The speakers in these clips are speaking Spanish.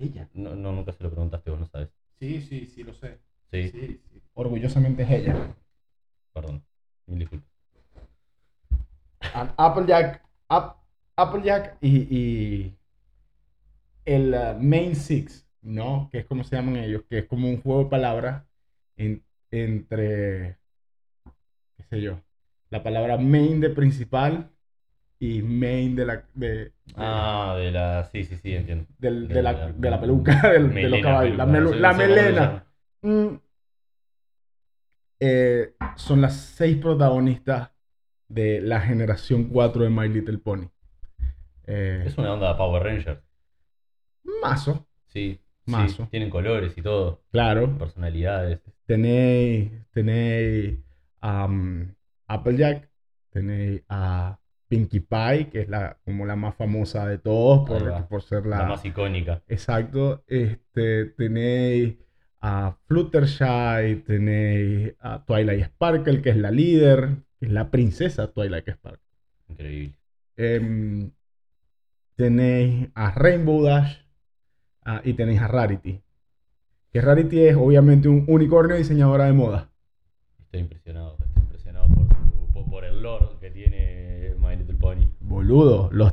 Ella. No, no, nunca se lo preguntaste, vos no sabes. Sí, sí, sí, lo sé. Sí, Sí, sí. Orgullosamente es ella. perdón. Mil disculpas. Applejack, App- Applejack y, y el uh, Main Six, ¿no? Que es como se llaman ellos, que es como un juego de palabras en- entre, qué sé yo, la palabra main de principal y main de la, de, Ah, de la. Sí, sí, sí, entiendo. del- de, de la, la- de la peluca del- de los caballos, la, peluca, melu- melena. Mm. Eh, son las seis protagonistas de la generación 4 de My Little Pony. Eh, Es una onda de Power Ranger. mazo, Sí. sí, Mazo. tienen colores y todo. claro. Personalidades. Tenéis, tenéis um, Applejack, tenéis a Pinkie Pie, que es la, como la más famosa de todos por, por ser La, la... más icónica. Exacto. Este, tenéis a Fluttershy, tenéis a Twilight Sparkle, que es la líder, que es la princesa Twilight Sparkle. Increíble. Em, tenéis a Rainbow Dash ah, y tenéis a Rarity. Que Rarity es obviamente un unicornio diseñadora de moda. Estoy impresionado. Estoy impresionado por, Boludo, los,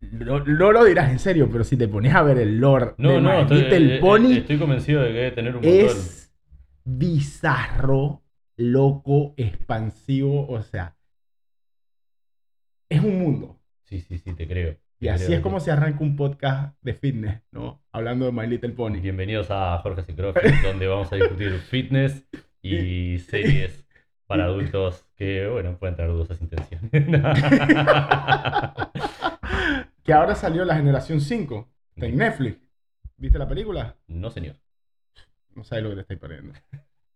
no, no lo dirás en serio, pero si te pones a ver el lore No, de no, My estoy, Little eh, eh, Pony, estoy convencido de que debe tener un montón. es bizarro, loco, expansivo, o sea, es un mundo. Sí, sí, sí, te creo. Y así creo. es como se arranca un podcast de fitness, ¿no? Hablando de My Little Pony. Bienvenidos a Jorge y CrossFit, donde vamos a discutir fitness y series para adultos que, bueno, pueden tener dudosas intenciones. que ahora salió la generación 5, está en Netflix. ¿Viste la película? no, señor. No sabes lo que te estáis perdiendo.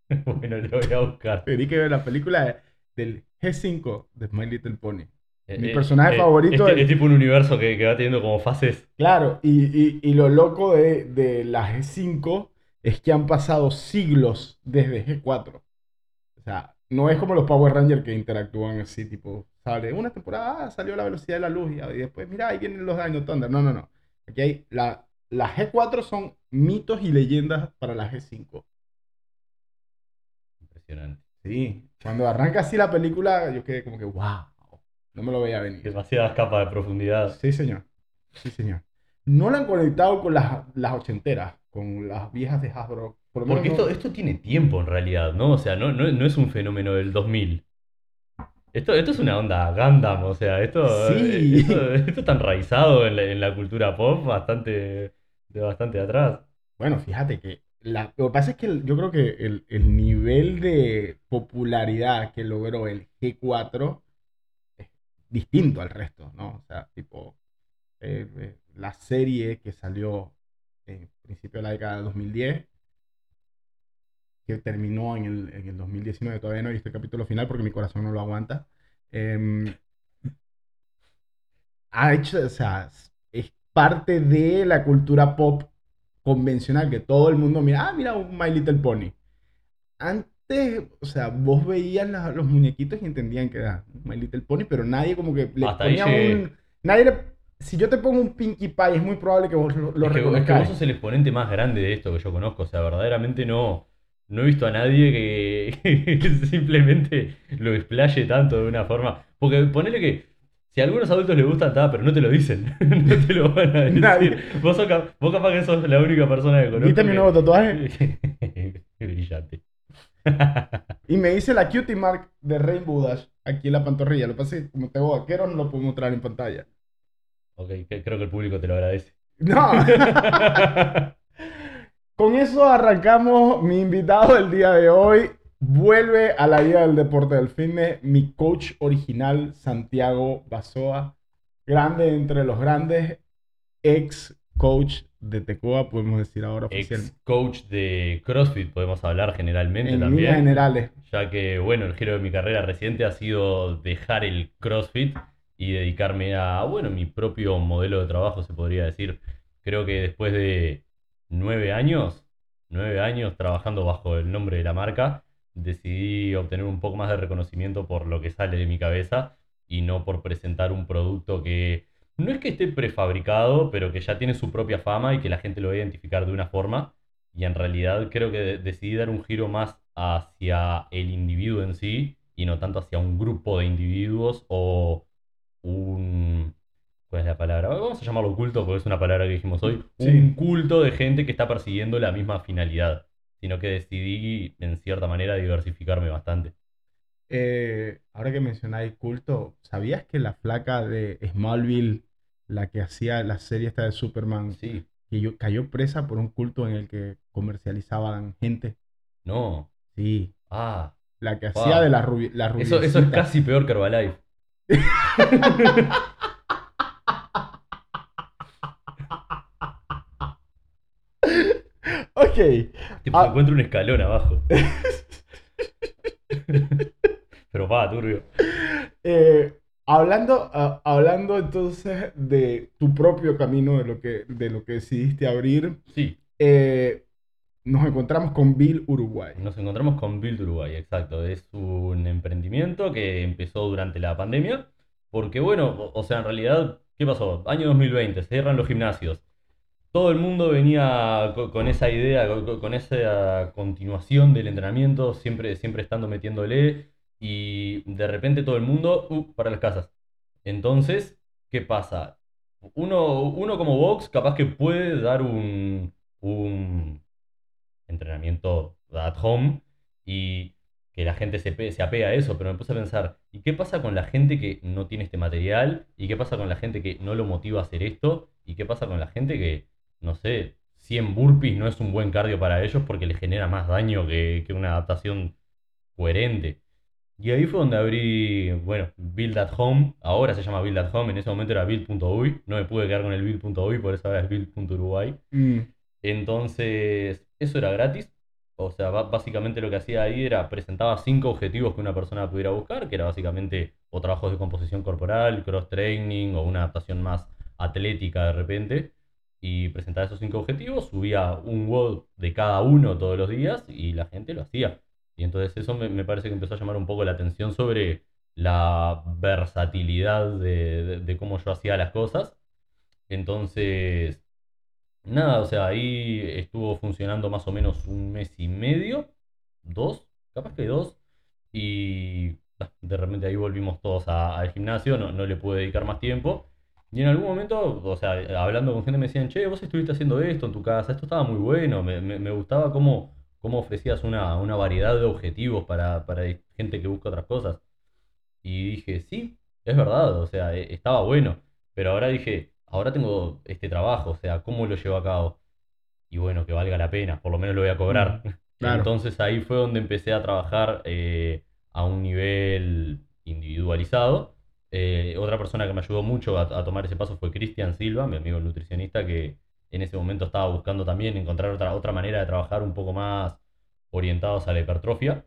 Bueno, lo voy a buscar. Tení que ver la película de- del G5 de My Little Pony. Mi Eh, personaje eh, favorito Es, es- es tipo un universo que, que va teniendo como fases. Claro, y, y- y lo loco de, de la G5 es que han pasado siglos desde G4. O sea, no es como los Power Rangers que interactúan así, tipo, sale una temporada, ah, salió la velocidad de la luz y, y después, mira, ahí vienen los Dino Thunder. No, no, no. Aquí hay, la, la G4 son mitos y leyendas para la G5. Impresionante. Sí, cuando arranca así la película, yo quedé como que, wow, no me lo veía venir. Demasiadas capas de profundidad. Sí, señor. Sí, señor. No la han conectado con las, las ochenteras, con las viejas de Hasbro. Por lo menos Porque no- esto, esto tiene tiempo en realidad, ¿no? O sea, no, no, no es un fenómeno del 2000. Esto, esto es una onda Gundam, o sea, esto, Sí. esto, esto está enraizado en la, en la cultura pop bastante, de bastante atrás. Bueno, fíjate que la- lo que pasa es que el- yo creo que el, el nivel de popularidad que logró el G4 es distinto al resto, ¿no? O sea, tipo, eh, eh, la serie que salió en principio de la década de 2010, que terminó en el, en el 2019, todavía no he visto el capítulo final porque mi corazón no lo aguanta. em, ha hecho, o sea, es parte de la cultura pop convencional que todo el mundo mira, ah, mira un My Little Pony. Antes, o sea, vos veías la- los muñequitos y entendían que era My Little Pony, pero nadie como que le Hasta ahí ponía llegué. un... Nadie le- Si yo te pongo un Pinkie Pie, es muy probable que vos lo, lo Es que, es que vos sos el exponente más grande de esto que yo conozco, o sea, verdaderamente no, no he visto a nadie que, que simplemente lo explaye tanto de una forma. Porque ponele que si a algunos adultos les gusta, está, pero no te lo dicen, no te lo van a decir. Nadie. Vos, sos vos capaz que sos la única persona que conozco. ¿Viste mi nuevo tatuaje? Brillante. Y me hice la cutie mark de Rainbow Dash aquí en la pantorrilla. Lo que pasa es que como tengo vaquero no lo puedo mostrar en pantalla. ok, creo que el público te lo agradece. No. Con eso arrancamos. Mi invitado del día de hoy vuelve a la vida del deporte del fitness. Mi coach original, Santiago Basoa. Grande entre los grandes. Ex coach de Tecoa, podemos decir ahora oficialmente. Ex coach de CrossFit, podemos hablar generalmente En también. líneas generales. ya que, bueno, el giro de mi carrera reciente ha sido dejar el CrossFit y dedicarme a, bueno, mi propio modelo de trabajo, se podría decir. Creo que después de nueve años, nueve años trabajando bajo el nombre de la marca, decidí obtener un poco más de reconocimiento por lo que sale de mi cabeza y no por presentar un producto que no es que esté prefabricado, pero que ya tiene su propia fama y que la gente lo va a identificar de una forma. Y en realidad creo que de- decidí dar un giro más hacia el individuo en sí y no tanto hacia un grupo de individuos o un... ¿Cuál es la palabra? Vamos a llamarlo culto porque es una palabra que dijimos hoy. Sí. Un culto de gente que está persiguiendo la misma finalidad. Sino que decidí, en cierta manera, diversificarme bastante. Eh, ahora que mencionáis culto, ¿sabías que la flaca de Smallville, la que hacía la serie esta de Superman, Sí, que yo- cayó presa por un culto en el que comercializaban gente? no. Sí, Ah, la que Wow. hacía de la, rubi la eso, eso es casi peor que Herbalife. Ok, Tipo, Ah. se encuentra un escalón abajo. Pero va, turbio. eh, hablando, ah, hablando entonces de tu propio camino, de lo que, de lo que decidiste abrir, Sí, eh, nos encontramos con Bill Uruguay. nos encontramos con Build Uruguay, exacto. Es un emprendimiento que empezó durante la pandemia. Porque, bueno, o, o sea, en realidad, ¿qué pasó? Año 2020, se cierran los gimnasios. Todo el mundo venía co- con, esa idea, co- co- con, esa continuación del entrenamiento, siempre, siempre estando metiéndole. Y de repente todo el mundo, uh, para las casas. Entonces, ¿qué pasa? Uno, uno como box capaz que puede dar un, un entrenamiento at home y que la gente se, se a eso, pero me puse a pensar, ¿y qué pasa con la gente que no tiene este material? ¿Y qué pasa con la gente que no lo motiva a hacer esto? ¿Y qué pasa con la gente que, no sé, 100 burpees no es un buen cardio para ellos porque les genera más daño que, que una adaptación coherente? Y ahí fue donde abrí, bueno, Build at Home, ahora se llama Build at Home, en ese momento era Build.uy, no me pude quedar con el Build.uy, por eso ahora es Build.uruguay. Mm, Entonces, eso era gratis. O sea, básicamente lo que hacía ahí era presentaba cinco objetivos que una persona pudiera buscar, que era básicamente o trabajos de composición corporal, cross training o una adaptación más atlética de repente. Y presentaba esos cinco objetivos, subía un WOD de cada uno todos los días y la gente lo hacía. Y entonces eso me, parece que empezó a llamar un poco la atención sobre la versatilidad de, cómo yo hacía las cosas. Entonces, Nada, o sea, ahí estuvo funcionando más o menos un mes y medio, dos, capaz que dos, y de repente ahí volvimos todos al gimnasio, no, no le pude dedicar más tiempo. Y en algún momento, o sea, hablando con gente me decían, che, vos estuviste haciendo esto en tu casa, esto estaba muy bueno, me, me- me gustaba cómo, cómo ofrecías una, una variedad de objetivos para, para gente que busca otras cosas. Y dije, sí, es verdad, o sea, e- estaba bueno. Pero ahora dije, ahora tengo este trabajo, o sea, ¿cómo lo llevo a cabo? Y bueno, que valga la pena, por lo menos lo voy a cobrar. claro. Entonces ahí fue donde empecé a trabajar eh, a un nivel individualizado. Eh, otra persona que me ayudó mucho a, a tomar ese paso fue Cristian Silva, mi amigo nutricionista, que en ese momento estaba buscando también encontrar otra, otra manera de trabajar un poco más orientados a la hipertrofia.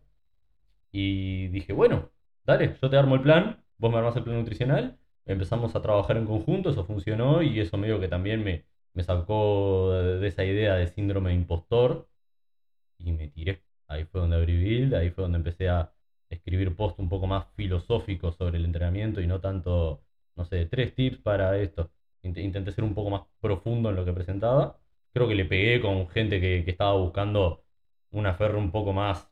Y dije, bueno, dale, yo te armo el plan, vos me armás el plan nutricional, empezamos a trabajar en conjunto, eso funcionó y eso medio que también me, me sacó de, esa idea de síndrome de impostor y me tiré. Ahí fue donde abrí Build, ahí fue donde empecé a escribir post un poco más filosóficos sobre el entrenamiento y no tanto, no sé, tres tips para esto. Int- Intenté ser un poco más profundo en lo que presentaba. Creo que le pegué con gente que, que estaba buscando un aferro un poco más,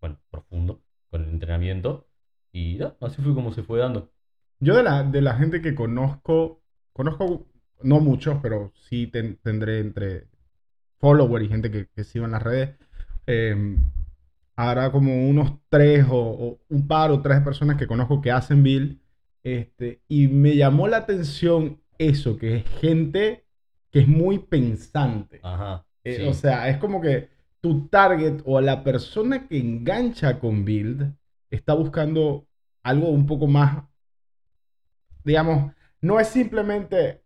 bueno, profundo con el entrenamiento. Y así fue como se fue dando. Yo de la, de la gente que conozco, conozco no muchos, pero sí ten- tendré entre followers y gente que, que sigo en las redes. eh, habrá como unos tres o, o un par o tres personas que conozco que hacen Bill. Este, y me llamó la atención eso, que es gente que es muy pensante. Ajá. Eh. O sea, es como que tu target o la persona que engancha con Build está buscando algo un poco más, digamos, no es simplemente,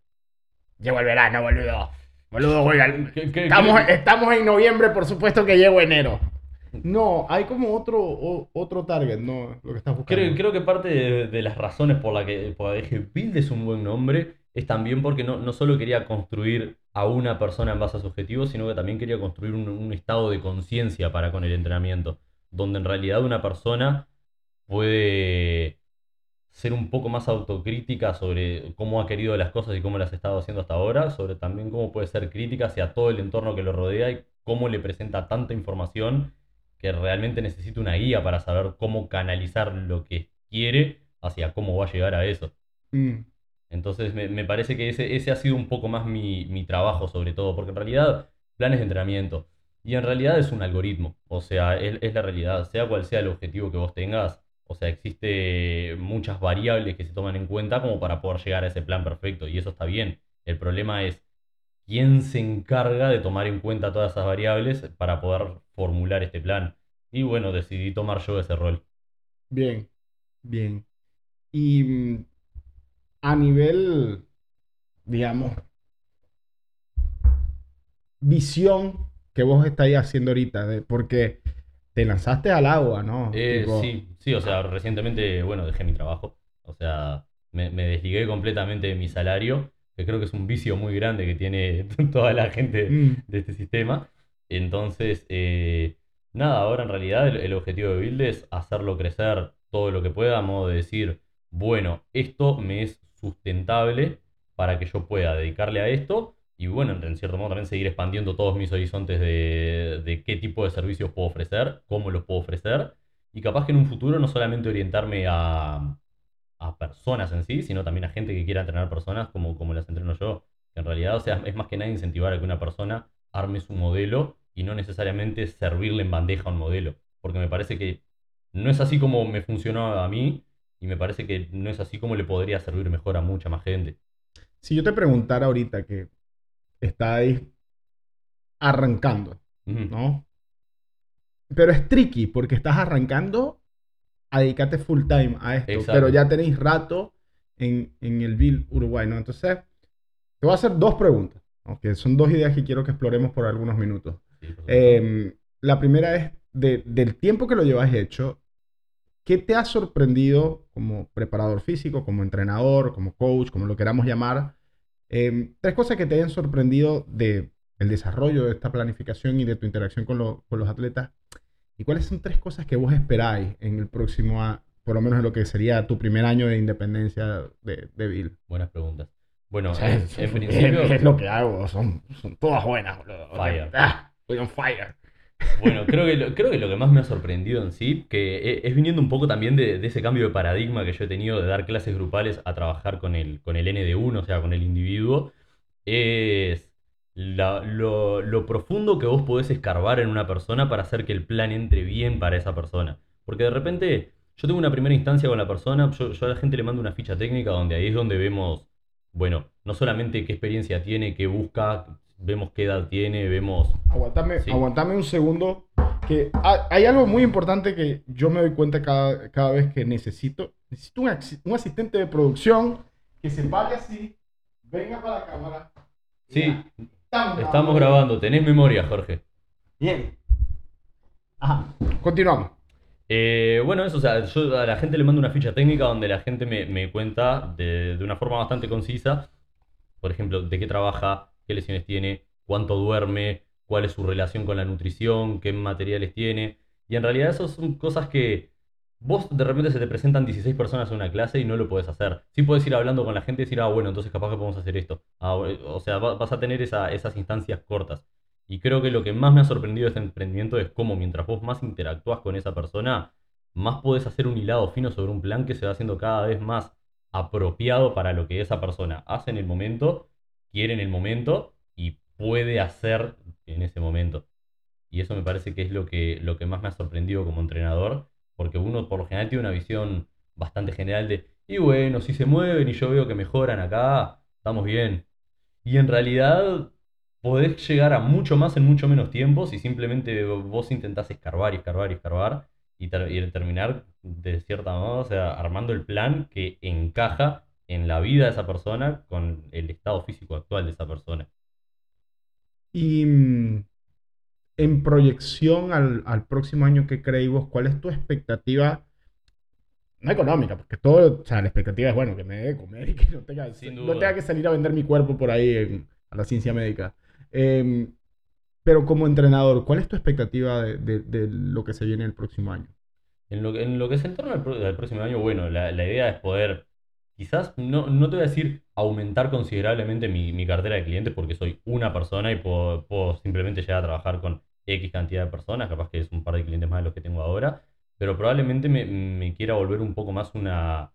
llegó el verano, boludo. Boludo, oiga, ¿Qué- qué- estamos, estamos en noviembre, por supuesto que llegó enero. No, hay como otro, otro target, ¿no? Lo que estás buscando. Creo, creo que parte de, las razones por la que, por la Build es un buen nombre es también porque no, no solo quería construir a una persona en base a su objetivo, sino que también quería construir un estado de conciencia para con el entrenamiento, donde en realidad una persona puede ser un poco más autocrítica sobre cómo ha querido las cosas y cómo las ha estado haciendo hasta ahora, sobre también cómo puede ser crítica hacia todo el entorno que lo rodea y cómo le presenta tanta información que realmente necesita una guía para saber cómo canalizar lo que quiere hacia cómo va a llegar a eso. Mm, Entonces me, me parece que ese, ese ha sido un poco más mi, mi trabajo sobre todo, porque en realidad planes de entrenamiento y en realidad es un algoritmo, o sea, es, es la realidad, sea cual sea el objetivo que vos tengas, o sea, existe muchas variables que se toman en cuenta como para poder llegar a ese plan perfecto y eso está bien. El problema es quién se encarga de tomar en cuenta todas esas variables para poder formular este plan. Y bueno, decidí tomar yo ese rol. bien, bien. Y mm, a nivel, digamos, visión que vos estáis haciendo ahorita, de, porque te lanzaste al agua, ¿no? Eh, Tipo, sí, sí, o sea, recientemente, bueno, dejé mi trabajo. O sea, me, me desligué completamente de mi salario, que creo que es un vicio muy grande que tiene toda la gente mm, de este sistema. Entonces, eh, nada, ahora en realidad el, el objetivo de Build es hacerlo crecer todo lo que pueda, a modo de decir, bueno, esto me es sustentable para que yo pueda dedicarle a esto y bueno, en en cierto modo también seguir expandiendo todos mis horizontes de, de qué tipo de servicios puedo ofrecer, cómo los puedo ofrecer y capaz que en un futuro no solamente orientarme a, a personas en sí, sino también a gente que quiera entrenar personas como, como las entreno yo. Que en realidad, o sea, es más que nada incentivar a que una persona arme su modelo y no necesariamente servirle en bandeja un modelo. Porque me parece que no es así como me funcionó a mí y me parece que no es así como le podría servir mejor a mucha más gente. Si yo te preguntara ahorita que estáis arrancando. ¿no? Pero es tricky porque estás arrancando a dedicarte full time a esto, Exacto. pero ya tenéis rato en, en el Bill Uruguay, ¿no? Entonces, te voy a hacer dos preguntas, ¿no? que son dos ideas que quiero que exploremos por algunos minutos. Sí, por. Eh, la primera es de- del tiempo que lo llevas hecho, ¿qué te ha sorprendido como preparador físico, como entrenador, como coach, como lo queramos llamar? Eh, tres cosas que te hayan sorprendido de el desarrollo de esta planificación y de tu interacción con, lo- con los atletas. ¿Y cuáles son tres cosas que vos esperáis en el próximo, a- por lo menos en lo que sería tu primer año de independencia de, de Bill? Buenas preguntas. Bueno, O sea, en, es, en es- principio, es lo que hago, son, son todas buenas. boludo. Fire. ah, on fire. Bueno, creo que, lo, creo que lo que más me ha sorprendido en sí, que e- es viniendo un poco también de, de ese cambio de paradigma que yo he tenido de dar clases grupales a trabajar con el, con el ND1, o sea, con el individuo, es la- lo, lo profundo que vos podés escarbar en una persona para hacer que el plan entre bien para esa persona. Porque de repente yo tengo una primera instancia con la persona, yo, yo a la gente le mando una ficha técnica donde ahí es donde vemos, bueno, no solamente qué experiencia tiene, qué busca, vemos qué edad tiene, vemos... Aguantame, Sí. aguantame un segundo. Que ha- hay algo muy importante que yo me doy cuenta cada, cada vez que necesito. Necesito un, un asistente de producción que se pare así, venga para la cámara. Sí, estamos, Estamos grabando, tenés memoria, Jorge. Bien. Ajá. Continuamos. Eh, bueno, eso, o sea, yo a la gente le mando una ficha técnica donde la gente me, me cuenta de, de una forma bastante concisa, por ejemplo, de qué trabaja, qué lesiones tiene, cuánto duerme, cuál es su relación con la nutrición, qué materiales tiene. Y en realidad eso son cosas que vos de repente se te presentan 16 personas en una clase y no lo podés hacer. Sí puedes ir hablando con la gente y decir, ah, bueno, entonces capaz que podemos hacer esto. Ah, o sea, va- vas a tener esa- esas instancias cortas. Y creo que lo que más me ha sorprendido de este emprendimiento es cómo mientras vos más interactúas con esa persona, más podés hacer un hilado fino sobre un plan que se va haciendo cada vez más apropiado para lo que esa persona hace en el momento, quiere en el momento y puede hacer en ese momento. Y eso me parece que es lo que, lo que más me ha sorprendido como entrenador, porque uno por lo general tiene una visión bastante general de, y bueno, si se mueven y yo veo que mejoran acá, estamos bien. Y en realidad podés llegar a mucho más en mucho menos tiempo si simplemente vos intentás escarbar y escarbar y escarbar y, ter- y terminar de cierta manera, o sea, armando el plan que encaja en la vida de esa persona con el estado físico actual de esa persona. Y mm, en proyección al, al próximo año que creéis vos, ¿cuál es tu expectativa? No económica, porque todo, o sea, la expectativa es, bueno, que me dé de comer y que no tenga, no que salir a vender mi cuerpo por ahí en- a la ciencia médica. Em, pero como entrenador, ¿cuál es tu expectativa de, de- de lo que se viene el próximo año? En lo, que- en lo que se entorna al, próximo año, bueno, la, la idea es poder, quizás, no, no te voy a decir aumentar considerablemente mi, mi cartera de clientes porque soy una persona y puedo, simplemente llegar a trabajar con X cantidad de personas, capaz que es un par de clientes más de los que tengo ahora, pero probablemente me, me quiera volver un poco más una,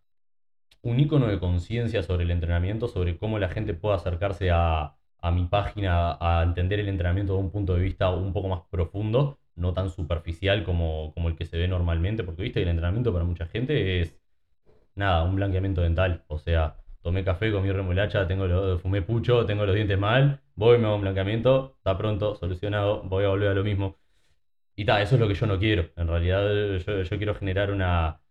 un icono de conciencia sobre el entrenamiento, sobre cómo la gente puede acercarse a, a mi página, a entender el entrenamiento de un punto de vista un poco más profundo, no tan superficial como, como el que se ve normalmente, porque viste que el entrenamiento para mucha gente es nada, un blanqueamiento dental, o sea, tomé café, comí remolacha, tengo lo- fumé pucho, tengo los dientes mal, voy, me hago un blanqueamiento, está pronto, solucionado, voy a volver a lo mismo. Y tal, eso es lo que yo no quiero. En realidad, yo, yo quiero generar una,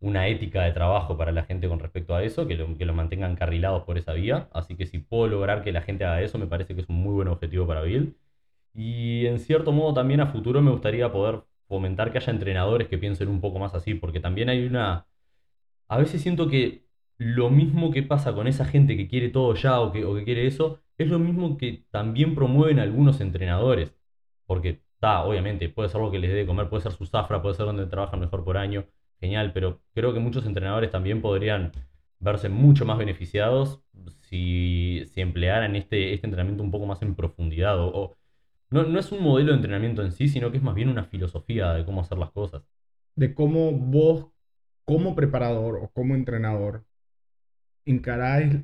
una ética de trabajo para la gente con respecto a eso, que lo, que lo mantengan carrilados por esa vía. Así que si puedo lograr que la gente haga eso, me parece que es un muy buen objetivo para Bill. Y en cierto modo también a futuro me gustaría poder fomentar que haya entrenadores que piensen un poco más así, porque también hay una... A veces siento que lo mismo que pasa con esa gente que quiere todo ya o que, o que quiere eso, es lo mismo que también promueven algunos entrenadores. Porque está, obviamente, puede ser lo que les dé de comer, puede ser su zafra, puede ser donde trabajan mejor por año, genial, pero creo que muchos entrenadores también podrían verse mucho más beneficiados si, si emplearan este, este entrenamiento un poco más en profundidad. O, o- no, no es un modelo de entrenamiento en sí, sino que es más bien una filosofía de cómo hacer las cosas. De cómo vos, como preparador o como entrenador, encaráis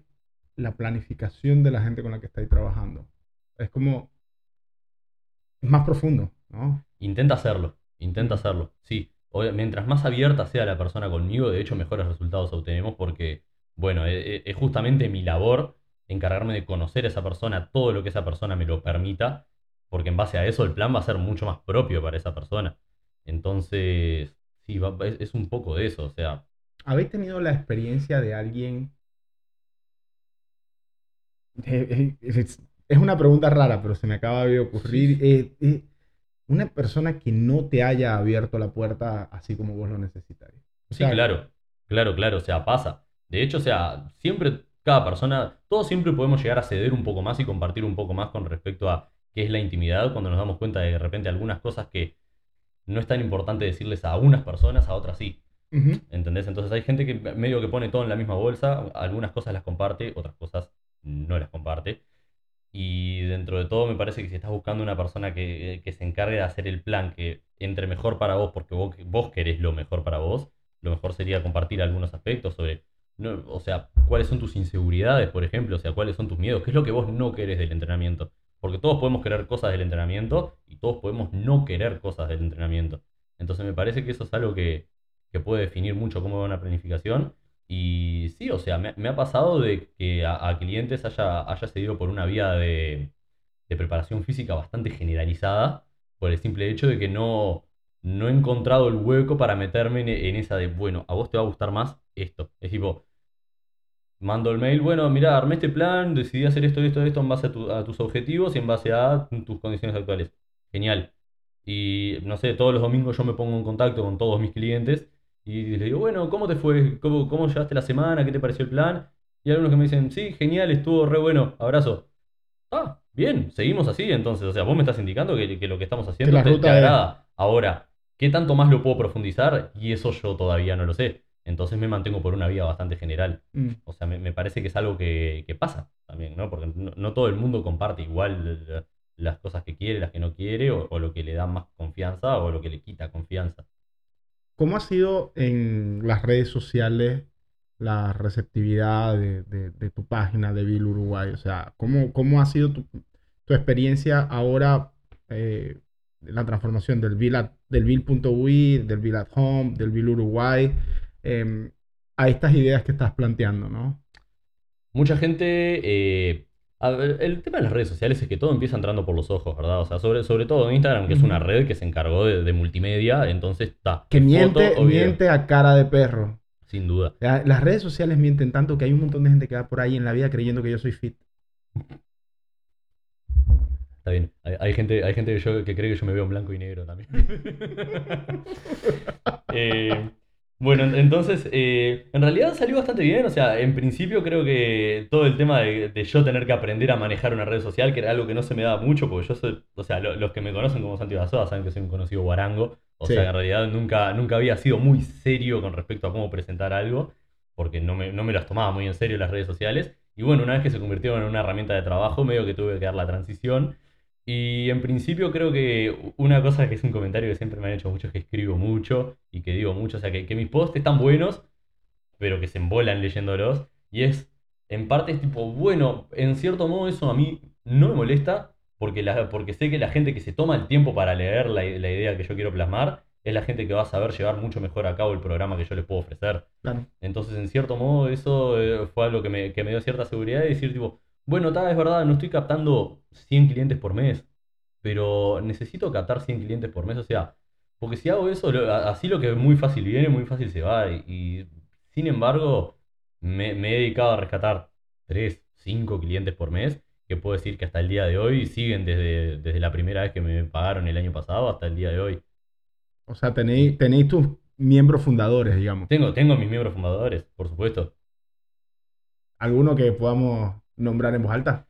la planificación de la gente con la que estáis trabajando. Es como, es más profundo, ¿no? Intenta hacerlo, intenta hacerlo. Sí, Obvia- mientras más abierta sea la persona conmigo, de hecho, mejores resultados obtenemos porque, bueno, e- e- es, justamente mi labor encargarme de conocer a esa persona, todo lo que esa persona me lo permita, porque en base a eso el plan va a ser mucho más propio para esa persona. Entonces, sí, va- es, es un poco de eso, o sea, ¿Habéis tenido la experiencia de alguien? Eh, eh, Es, es una pregunta rara, pero se me acaba de ocurrir. Eh, eh, una persona que no te haya abierto la puerta así como vos lo necesitáis. O Sí, sea, claro, claro, claro, o sea, pasa. De hecho, o sea, siempre, cada persona, todos siempre podemos llegar a ceder un poco más y compartir un poco más con respecto a qué es la intimidad cuando nos damos cuenta de, de repente algunas cosas que no es tan importante decirles a unas personas, a otras sí. ujú. ¿Entendés? Entonces hay gente que medio que pone todo en la misma bolsa, algunas cosas las comparte, otras cosas no las comparte. Y dentro de todo me parece que si estás buscando una persona que, que se encargue de hacer el plan que entre mejor para vos, porque vos, vos querés lo mejor para vos, lo mejor sería compartir algunos aspectos sobre, no, o sea, cuáles son tus inseguridades, por ejemplo, o sea, cuáles son tus miedos, qué es lo que vos no querés del entrenamiento. Porque todos podemos querer cosas del entrenamiento y todos podemos no querer cosas del entrenamiento. Entonces me parece que eso es algo que, que puede definir mucho cómo va una planificación. Y sí, o sea, me, ha pasado de que a, clientes haya, haya seguido por una vía de, de preparación física bastante generalizada, por el simple hecho de que no, no he encontrado el hueco para meterme en, en esa de, bueno, a vos te va a gustar más esto. Es tipo, mando el mail, bueno, mira, armé este plan, decidí hacer esto, esto, esto en base a, tu- a tus objetivos y en base a tus condiciones actuales. Genial. Y no sé, todos los domingos yo me pongo en contacto con todos mis clientes y les digo, bueno, ¿cómo te fue? ¿Cómo, cómo llevaste la semana? ¿Qué te pareció el plan? Y algunos que me dicen, sí, genial, estuvo re bueno, abrazo. Ah, bien, seguimos así entonces. O sea, vos me estás indicando que, que lo que estamos haciendo la te, te es- agrada. Ahora, ¿qué tanto más lo puedo profundizar? Y eso yo todavía no lo sé. Entonces me mantengo por una vía bastante general. Mm. O sea, me, me parece que es algo que, que pasa también, ¿no? Porque no, no todo el mundo comparte igual las cosas que quiere, las que no quiere, o, o lo que le da más confianza o lo que le quita confianza. ¿Cómo ha sido en las redes sociales la receptividad de, de- de tu página de Bill Uruguay? O sea, ¿cómo, cómo ha sido tu, tu experiencia ahora, eh, la transformación del Bill, at- del Bill.ui, del Bill at Home, del Bill Uruguay, em, a estas ideas que estás planteando, ¿no? Mucha gente. eh, a ver, el tema de las redes sociales es que todo empieza entrando por los ojos, ¿verdad? O sea, sobre, sobre todo en Instagram, que es una red que se encargó de, de multimedia, entonces está. Que miente, foto miente a cara de perro. Sin duda. La- Las redes sociales mienten tanto que hay un montón de gente que va por ahí en la vida creyendo que yo soy fit. Está bien. Hay, hay gente, hay gente que, yo, que cree que yo me veo en blanco y negro también. Eh, bueno, en- entonces, eh, en realidad salió bastante bien. O sea, en principio creo que todo el tema de, de yo tener que aprender a manejar una red social, que era algo que no se me daba mucho, porque yo soy, o sea, lo- los que me conocen como Santi Basoa saben que soy un conocido guarango. O Sí. sea, en realidad nunca, nunca había sido muy serio con respecto a cómo presentar algo, porque no me, no me las tomaba muy en serio las redes sociales. Y bueno, una vez que se convirtieron en una herramienta de trabajo, medio que tuve que dar la transición. Y en principio creo que una cosa que es un comentario que siempre me han hecho mucho es que escribo mucho y que digo mucho, o sea, que, que mis posts están buenos, pero que se embolan leyéndolos. Y es, en parte es tipo, bueno, en cierto modo eso a mí no me molesta, porque, la, porque sé que la gente que se toma el tiempo para leer la, la idea que yo quiero plasmar es la gente que va a saber llevar mucho mejor a cabo el programa que yo les puedo ofrecer. Claro. Entonces, en cierto modo, eso eh, fue algo que me, que me dio cierta seguridad de decir, tipo, bueno, tal, es verdad, no estoy captando 100 clientes por mes, pero necesito captar 100 clientes por mes, o sea, porque si hago eso, lo- así lo que muy fácil viene, muy fácil se va, y, y, sin embargo, me, me he dedicado a rescatar 3, 5 clientes por mes, que puedo decir que hasta el día de hoy siguen desde, desde la primera vez que me pagaron el año pasado hasta el día de hoy. O sea, tenéis, tenéis tus miembros fundadores, digamos. Tengo, tengo mis miembros fundadores, por supuesto. ¿Alguno que podamos nombrar en voz alta?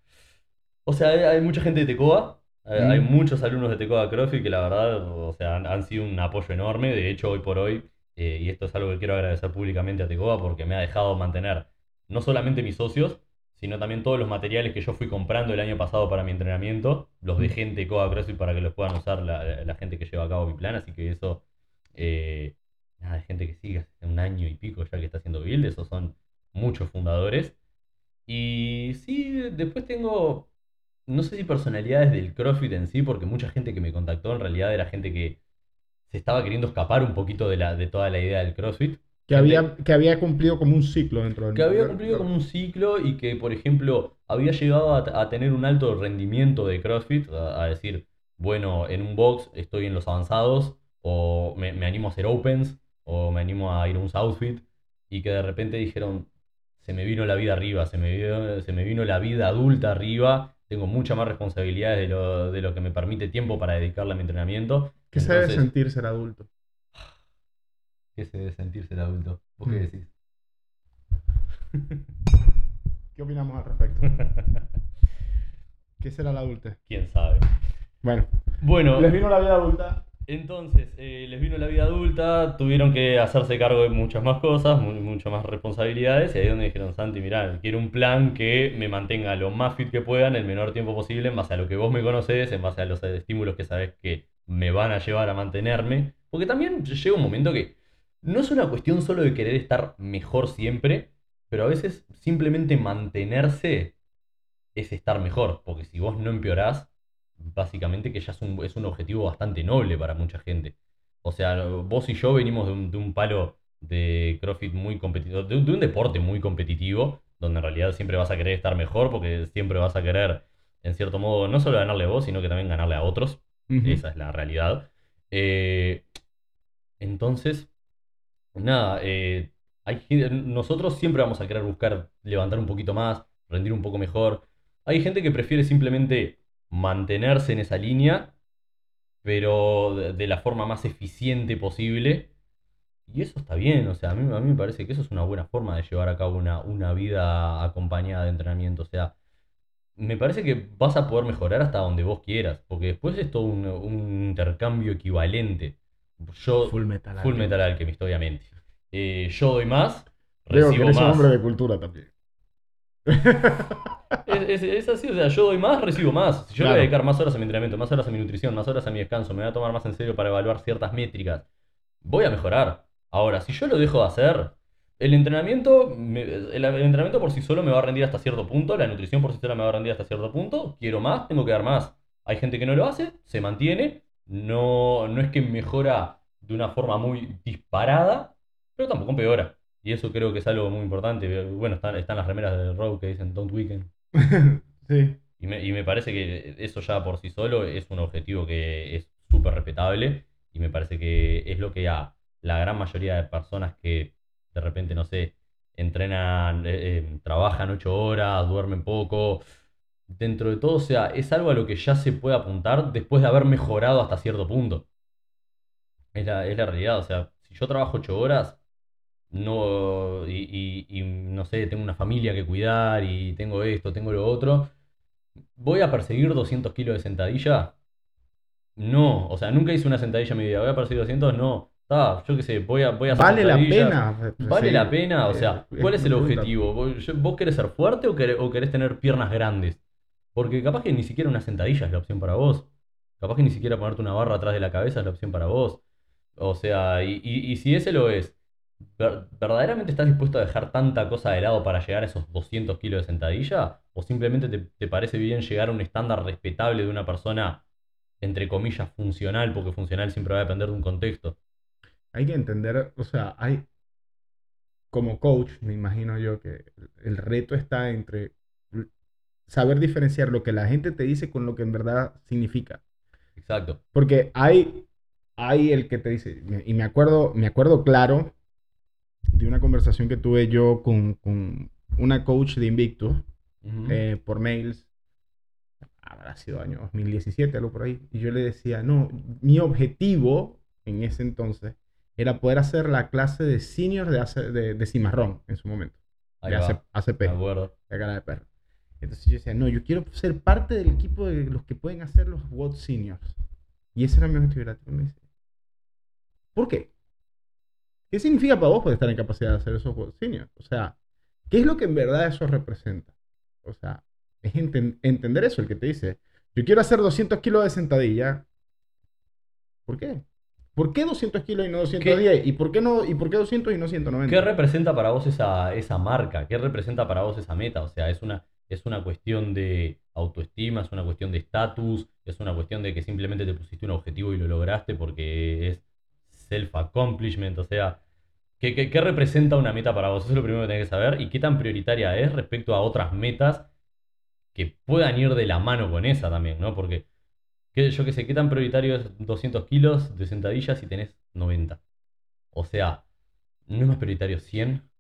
O sea, hay, hay mucha gente de Tecoa, hay, Mm. hay muchos alumnos de Tecoa CrossFit que la verdad, o sea, han, han sido un apoyo enorme. De hecho, hoy por hoy, eh, y esto es algo que quiero agradecer públicamente a Tecoa porque me ha dejado mantener no solamente mis socios, sino también todos los materiales que yo fui comprando el año pasado para mi entrenamiento, los dejé en Tecoa CrossFit para que los puedan usar la, la gente que lleva a cabo mi plan. Así que eso, eh, nada, hay gente que sigue hace un año y pico ya que está haciendo build, esos son muchos fundadores. Y sí, después tengo, no sé si personalidades del CrossFit en sí, porque mucha gente que me contactó en realidad era gente que se estaba queriendo escapar un poquito de, la, de toda la idea del CrossFit. Que había, que había cumplido como un ciclo dentro del que había cumplido con un ciclo y que, por ejemplo, había llegado a, a tener un alto rendimiento de CrossFit, a, a decir, bueno, en un box estoy en los avanzados, o me, me animo a hacer opens, o me animo a ir a un Southfit, y que de repente dijeron, se me vino la vida arriba, se me vino, se me vino la vida adulta arriba, tengo muchas más responsabilidades de lo, de lo que me permite tiempo para dedicarle a mi entrenamiento. ¿Qué se debe sentir ser adulto? ¿Qué se debe sentirse el adulto? ¿Vos qué Mm. decís? ¿Qué opinamos al respecto? ¿Qué será la adultez? ¿Quién sabe? Bueno, Bueno, les vino la vida adulta. Entonces, eh, les vino la vida adulta, tuvieron que hacerse cargo de muchas más cosas, mu- muchas más responsabilidades, y ahí es donde dijeron, Santi, mirá, quiero un plan que me mantenga lo más fit que pueda en el menor tiempo posible, en base a lo que vos me conocés, en base a los estímulos que sabés que me van a llevar a mantenerme. Porque también llega un momento que no es una cuestión solo de querer estar mejor siempre, pero a veces simplemente mantenerse es estar mejor, porque si vos no empeorás, básicamente que ya es un, es un objetivo bastante noble para mucha gente. O sea, vos y yo venimos de un, de un palo de CrossFit muy competitivo, de, un- de un deporte muy competitivo, donde en realidad siempre vas a querer estar mejor, porque siempre vas a querer, en cierto modo, no solo ganarle a vos, sino que también ganarle a otros. Esa es la realidad. Eh, entonces, nada, eh, hay, nosotros siempre vamos a querer buscar levantar un poquito más, rendir un poco mejor. Hay gente que prefiere simplemente mantenerse en esa línea, pero de, de la forma más eficiente posible. Y eso está bien, o sea, a mí, a mí me parece que eso es una buena forma de llevar a cabo una, una vida acompañada de entrenamiento. O sea, me parece que vas a poder mejorar hasta donde vos quieras, porque después es todo un, un intercambio equivalente. Yo, Full Metal Full. Metal Alchemist, obviamente. Eh, yo doy más, Veo que eres un más. hombre de cultura también. Es, es- es así, o sea, yo doy más, recibo más. Si yo le voy a Claro. dedicar más horas a mi entrenamiento, más horas a mi nutrición, más horas a mi descanso, me voy a tomar más en serio para evaluar ciertas métricas, voy a mejorar. Ahora, si yo lo dejo de hacer, el entrenamiento, me- el, el entrenamiento por sí solo me va a rendir hasta cierto punto, la nutrición por sí sola me va a rendir hasta cierto punto, quiero más, tengo que dar más. Hay gente que no lo hace, se mantiene, no, no es que mejora de una forma muy disparada, pero tampoco empeora. Y eso creo que es algo muy importante. Bueno, están, están las remeras de Rogue que dicen Don't Weaken. sí. Y me, y me parece que eso ya por sí solo es un objetivo que es súper respetable y me parece que es lo que a la gran mayoría de personas que de repente, no sé, entrenan, eh, eh, trabajan ocho horas, duermen poco, dentro de todo, o sea, es algo a lo que ya se puede apuntar después de haber mejorado hasta cierto punto. Es la, es la realidad, o sea, si yo trabajo ocho horas, no, y, y- y, no sé, tengo una familia que cuidar y tengo esto, tengo lo otro, voy a perseguir 200 kilos de sentadilla. No, o sea, nunca hice una sentadilla en mi vida. Voy a perseguir 200, no. Yo qué sé, voy a, voy a hacer ¿Vale la pena? ¿Vale Sí, la pena? O sea, ¿cuál es el objetivo? ¿Vos, vos querés ser fuerte o querés, o querés tener piernas grandes? Porque capaz que ni siquiera una sentadilla es la opción para vos. Capaz que ni siquiera ponerte una barra atrás de la cabeza es la opción para vos. O sea, y, y- y si ese lo es, ¿ver- ¿verdaderamente estás dispuesto a dejar tanta cosa de lado para llegar a esos 200 kilos de sentadilla? ¿O simplemente te, te parece bien llegar a un estándar respetable de una persona, entre comillas, funcional? Porque funcional siempre va a depender de un contexto. Hay que entender, o sea, hay, como coach, me imagino yo que el reto está entre saber diferenciar lo que la gente te dice con lo que en verdad significa. Exacto. Porque hay, hay el que te dice, y me acuerdo, me acuerdo claro de una conversación que tuve yo con, con una coach de Invictus Ujú. eh, por mails. Habrá sido año 2017, algo por ahí. Y yo le decía, no, mi objetivo en ese entonces era poder hacer la clase de senior de, AC de, de cimarrón en su momento, Ahí de va, AC- ACP, de acuerdo. de cara de perro. Entonces yo decía, no, yo quiero ser parte del equipo de los que pueden hacer los WOD seniors. Y ese era mi objetivo. Me dice, ¿por qué? ¿Qué significa para vos poder estar en capacidad de hacer esos WOD seniors? O sea, ¿qué es lo que en verdad eso representa? O sea, es enten- entender eso, el que te dice, yo quiero hacer 200 kilos de sentadilla. ¿Por qué? ¿Por qué 200 kilos y no 210? ¿Y por qué, no, ¿Y por qué 200 y no 190? ¿Qué representa para vos esa, esa marca? ¿Qué representa para vos esa meta? O sea, es una, es una cuestión de autoestima, es una cuestión de estatus, es una cuestión de que simplemente te pusiste un objetivo y lo lograste porque es self-accomplishment. O sea, ¿qué, qué, qué representa una meta para vos? Eso es lo primero que tenés que saber. ¿Y qué tan prioritaria es respecto a otras metas que puedan ir de la mano con esa también, ¿no? Porque, ¿qué- yo qué sé, ¿qué tan prioritario es 200 kilos de sentadillas si tenés 90? O sea, ¿no es más prioritario 100?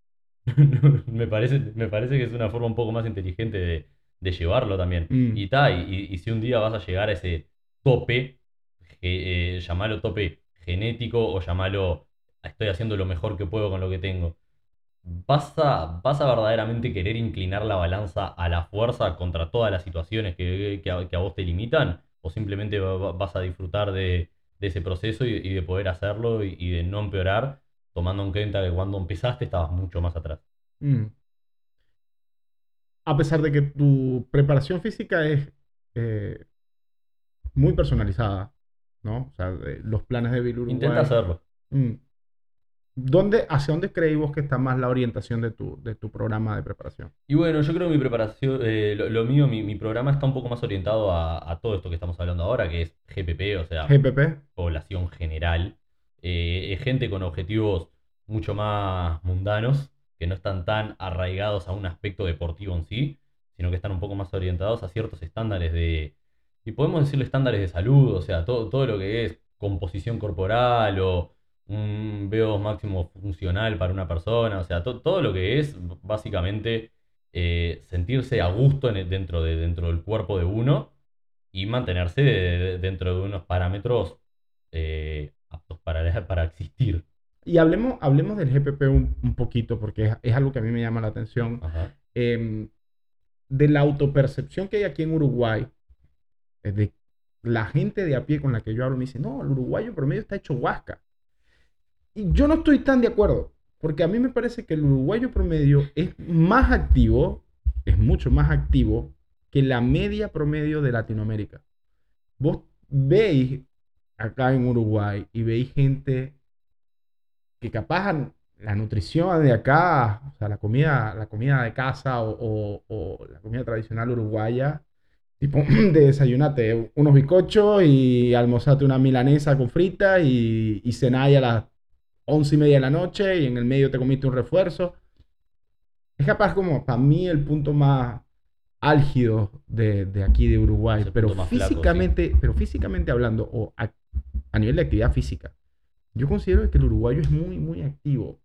me, parece, me parece que es una forma un poco más inteligente de, de llevarlo también. Mm. Y, ta, y, si un día vas a llegar a ese tope, ge- eh, llamalo tope genético o llamalo estoy haciendo lo mejor que puedo con lo que tengo, ¿vas a, vas a verdaderamente querer inclinar la balanza a la fuerza contra todas las situaciones que, que a, que vos te limitan? ¿O simplemente va- va- vas a disfrutar de, ese proceso y, de poder hacerlo y, y de no empeorar, tomando en cuenta que cuando empezaste estabas mucho más atrás? Mm. A pesar de que tu preparación física es eh, muy personalizada, ¿no? O sea, los planes de Bill Uruguay. Intenta hacerlo. Mm. ¿Dónde, ¿Hacia dónde creéis vos que está más la orientación de tu, de tu programa de preparación? Y bueno, yo creo que mi preparación, eh, lo, lo mío, mi, mi programa está un poco más orientado a, a todo esto que estamos hablando ahora, que es GPP, o sea, GPP. población general. Eh, es gente con objetivos mucho más mundanos, que no están tan arraigados a un aspecto deportivo en sí, sino que están un poco más orientados a ciertos estándares de, y podemos decirle estándares de salud, o sea, todo, todo lo que es composición corporal o un VO2 máximo funcional para una persona, o sea, to- todo lo que es básicamente eh, sentirse a gusto en el- dentro, de, dentro del cuerpo de uno y mantenerse de- de- dentro de unos parámetros eh, aptos para, para existir. Y hablemos, hablemos del GPP un, un poquito, porque es, es algo que a mí me llama la atención. Em, de la autopercepción que hay aquí en Uruguay, de la gente de a pie con la que yo hablo me dice, no, el uruguayo promedio está hecho huasca. Y yo no estoy tan de acuerdo, porque a mí me parece que el uruguayo promedio es más activo, es mucho más activo que la media promedio de Latinoamérica. Vos veis acá en Uruguay y veis gente que capaz la nutrición de acá, o sea, la comida, la comida de casa o la comida tradicional uruguaya, tipo de desayunate unos bizcochos y almorzate una milanesa con frita y, y cenáis a las once y media de la noche y en el medio te comiste un refuerzo. Es capaz como para mí el punto más álgido de, de aquí de Uruguay, Ese pero flaco, sí. físicamente, pero físicamente hablando o a, a nivel de actividad física, yo considero que el uruguayo es muy, muy activo.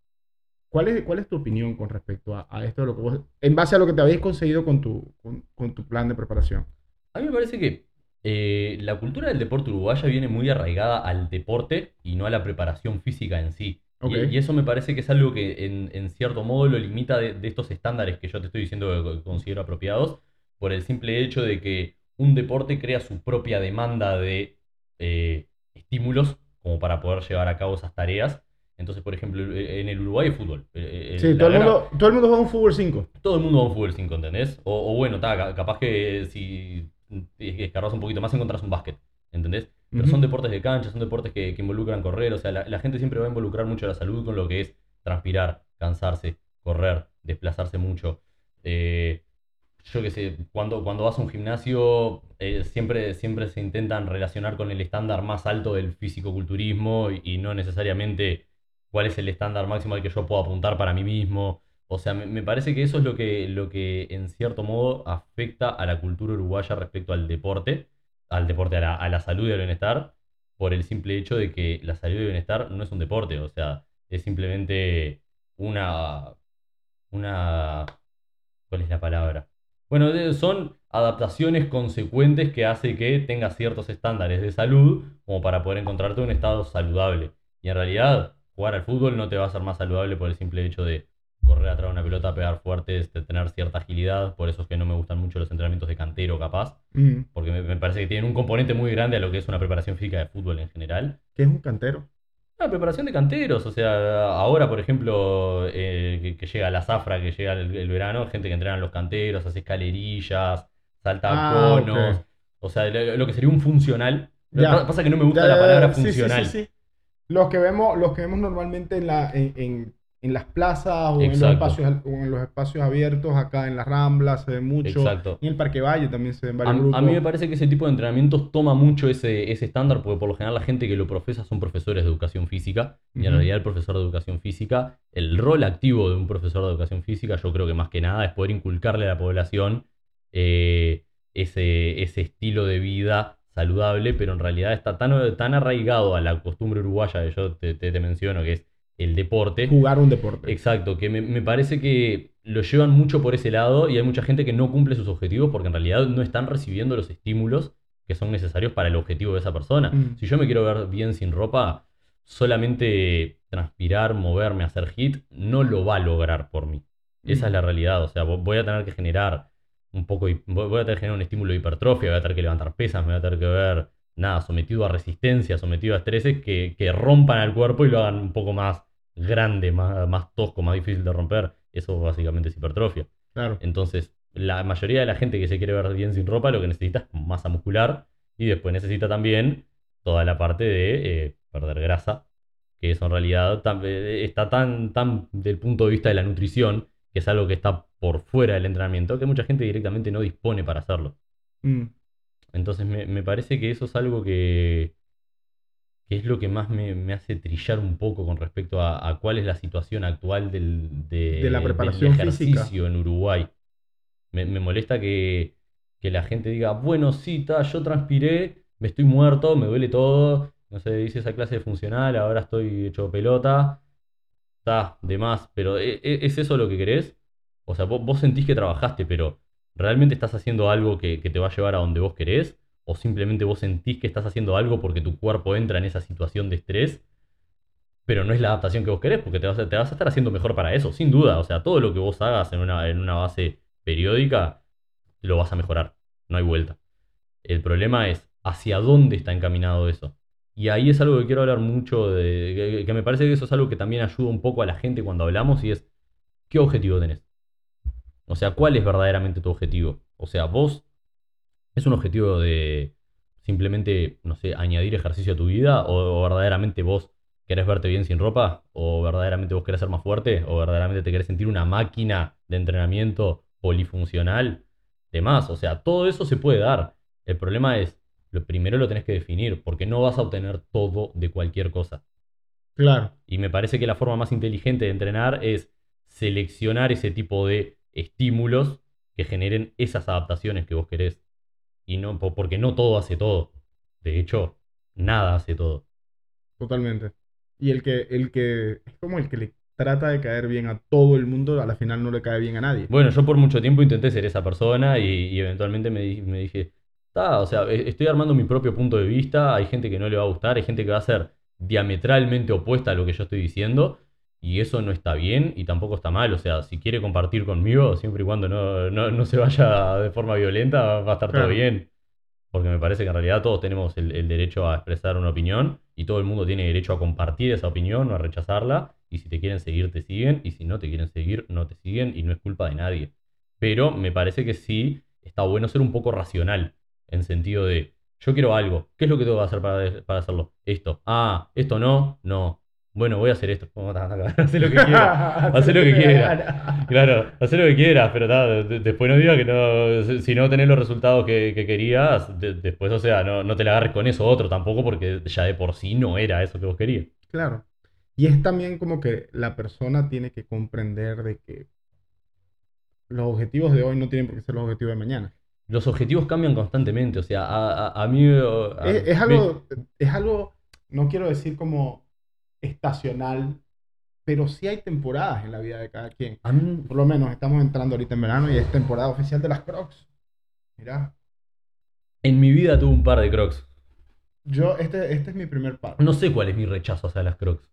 ¿Cuál es, cuál es tu opinión con respecto a, a esto de lo que vos, en base a lo que te habéis conseguido con tu, con, con tu plan de preparación? A mí me parece que eh, la cultura del deporte uruguaya viene muy arraigada al deporte y no a la preparación física en sí. Y- eso me parece que es algo que en, en cierto modo lo limita de, de estos estándares que yo te estoy diciendo que considero apropiados, por el simple hecho de que un deporte crea su propia demanda de eh, estímulos como para poder llevar a cabo esas tareas. Entonces, por ejemplo, en el Uruguay hay fútbol. Eh, eh, Sí, todo el, mundo, todo el mundo juega un fútbol 5. todo el mundo va a un fútbol 5, ¿entendés? O, o bueno, ta, capaz que si escarbas un poquito más encontrás un básquet, ¿entendés? Pero son deportes de cancha, son deportes que, que involucran correr, o sea, la, la gente siempre va a involucrar mucho la salud con lo que es transpirar, cansarse, correr, desplazarse mucho. Eh, yo qué sé, cuando, cuando vas a un gimnasio, eh, siempre, siempre se intentan relacionar con el estándar más alto del fisicoculturismo y, y no necesariamente cuál es el estándar máximo al que yo puedo apuntar para mí mismo. O sea, me, me parece que eso es lo que, lo que en cierto modo afecta a la cultura uruguaya respecto al deporte, al deporte, a la, a la salud y al bienestar, por el simple hecho de que la salud y el bienestar no es un deporte, o sea, es simplemente una, una, ¿cuál es la palabra? Bueno, son adaptaciones consecuentes que hace que tengas ciertos estándares de salud como para poder encontrarte un estado saludable. Y en realidad, jugar al fútbol no te va a hacer más saludable por el simple hecho de correr atrás de una pelota, pegar fuerte, de tener cierta agilidad. Por eso es que no me gustan mucho los entrenamientos de cantero, capaz. Mm. Porque me, me parece que tienen un componente muy grande a lo que es una preparación física de fútbol en general. ¿Qué es un cantero? La preparación de canteros, o sea, ahora por ejemplo, eh, que, que llega la zafra, que llega el, el verano, gente que entrena en los canteros, hace escalerillas, salta Ah, conos, o sea, lo, lo que sería un funcional. Ya. Pa- Pasa que no me gusta Ya, la palabra ya, sí, sí, funcional. sí, sí. Los que vemos, los que vemos normalmente en, la, en, en- en las plazas o en, los espacios, o en los espacios abiertos, acá en las Ramblas se ve mucho. Exacto. Y en el Parque Valle también se ven A, varios a grupos. mí me parece que ese tipo de entrenamientos toma mucho ese, ese estándar, porque por lo general la gente que lo profesa son profesores de educación física, y en realidad el profesor de educación física, el rol activo de un profesor de educación física, yo creo que más que nada es poder inculcarle a la población eh, ese, ese estilo de vida saludable, pero en realidad está tan, tan arraigado a la costumbre uruguaya que yo te, te- te menciono, que es el deporte. Jugar un deporte. Exacto, que me, me parece que lo llevan mucho por ese lado y hay mucha gente que no cumple sus objetivos porque en realidad no están recibiendo los estímulos que son necesarios para el objetivo de esa persona. Mm. Si yo me quiero ver bien sin ropa, solamente transpirar, moverme, hacer hit, no lo va a lograr por mí. Esa Mm. es la realidad. O sea, vo- voy a tener que generar un poco, voy a tener que generar un estímulo de hipertrofia, voy a tener que levantar pesas, me voy a tener que ver, nada, sometido a resistencia, sometido a estreses que, que rompan al cuerpo y lo hagan un poco más grande, más, más tosco, más difícil de romper. Eso básicamente es hipertrofia. Claro. Entonces, la mayoría de la gente que se quiere ver bien sin ropa lo que necesita es masa muscular y después necesita también toda la parte de eh, perder grasa, que eso en realidad eh, está tan, tan del punto de vista de la nutrición, que es algo que está por fuera del entrenamiento, que mucha gente directamente no dispone para hacerlo. Mm. Entonces me, me parece que eso es algo que, que es lo que más me, me hace trillar un poco con respecto a, a cuál es la situación actual del, de- De la del preparación ejercicio física. en Uruguay. Me, me molesta que, que la gente diga, bueno, sí, ta, yo transpiré, me estoy muerto, me duele todo, no sé, hice esa clase de funcional, ahora estoy hecho pelota, está, de más, pero ¿e- e- ¿es eso lo que querés? O sea, vos, vos sentís que trabajaste, pero ¿realmente estás haciendo algo que, que te va a llevar a donde vos querés? ¿O simplemente vos sentís que estás haciendo algo porque tu cuerpo entra en esa situación de estrés? Pero no es la adaptación que vos querés, porque te vas, a, estar haciendo mejor para eso, sin duda. O sea, todo lo que vos hagas en una, en una base periódica, lo vas a mejorar. No hay vuelta. El problema es hacia dónde está encaminado eso. Y ahí es algo que quiero hablar mucho, de, que, que me parece que eso es algo que también ayuda un poco a la gente cuando hablamos y es, ¿qué objetivo tenés? O sea, ¿cuál es verdaderamente tu objetivo? O sea, vos es un objetivo de simplemente, no sé, añadir ejercicio a tu vida o, o verdaderamente vos querés verte bien sin ropa o verdaderamente vos querés ser más fuerte o verdaderamente te querés sentir una máquina de entrenamiento polifuncional, demás. O sea, todo eso se puede dar. El problema es, lo primero lo tenés que definir porque no vas a obtener todo de cualquier cosa. Claro. Y me parece que la forma más inteligente de entrenar es seleccionar ese tipo de estímulos que generen esas adaptaciones que vos querés. Y no, po- porque no todo hace todo. De hecho, nada hace todo. Totalmente. Y el que, el que es como el que le trata de caer bien a todo el mundo, a la final no le cae bien a nadie. Bueno, yo por mucho tiempo intenté ser esa persona y, y eventualmente me, me dije, "Ta, o sea, e- estoy armando mi propio punto de vista, hay gente que no le va a gustar, hay gente que va a ser diametralmente opuesta a lo que yo estoy diciendo y eso no está bien y tampoco está mal, o sea, si quiere compartir conmigo, siempre y cuando no, no, no se vaya de forma violenta, va a estar todo bien. Porque me parece que en realidad todos tenemos el, el derecho a expresar una opinión y todo el mundo tiene derecho a compartir esa opinión o a rechazarla. Y si te quieren seguir, te siguen. Y si no te quieren seguir, no te siguen. Y no es culpa de nadie. Pero me parece que sí está bueno ser un poco racional. En sentido de, yo quiero algo. ¿Qué es lo que tengo que hacer para, para hacerlo? Esto. Ah, esto no. No. Bueno, voy a hacer esto. Haz lo que quieras. Haz lo que quieras. Claro, haz lo que quieras, pero después no digas que no, si no tenés los resultados que, que querías, de- después, o sea, no, no te la agarres con eso otro tampoco, porque ya de por sí no era eso que vos querías. Claro. Y es también como que la persona tiene que comprender de que los objetivos de hoy no tienen por qué ser los objetivos de mañana. Los objetivos cambian constantemente, o sea, a, a- a mí... a- Es, es me- algo, es algo, no quiero decir como estacional, pero sí hay temporadas en la vida de cada quien. Por lo menos estamos entrando ahorita en verano y es temporada oficial de las Crocs. Mira, en mi vida tuve un par de crocs. yo, este, este es mi primer par. No sé cuál es mi rechazo hacia las crocs.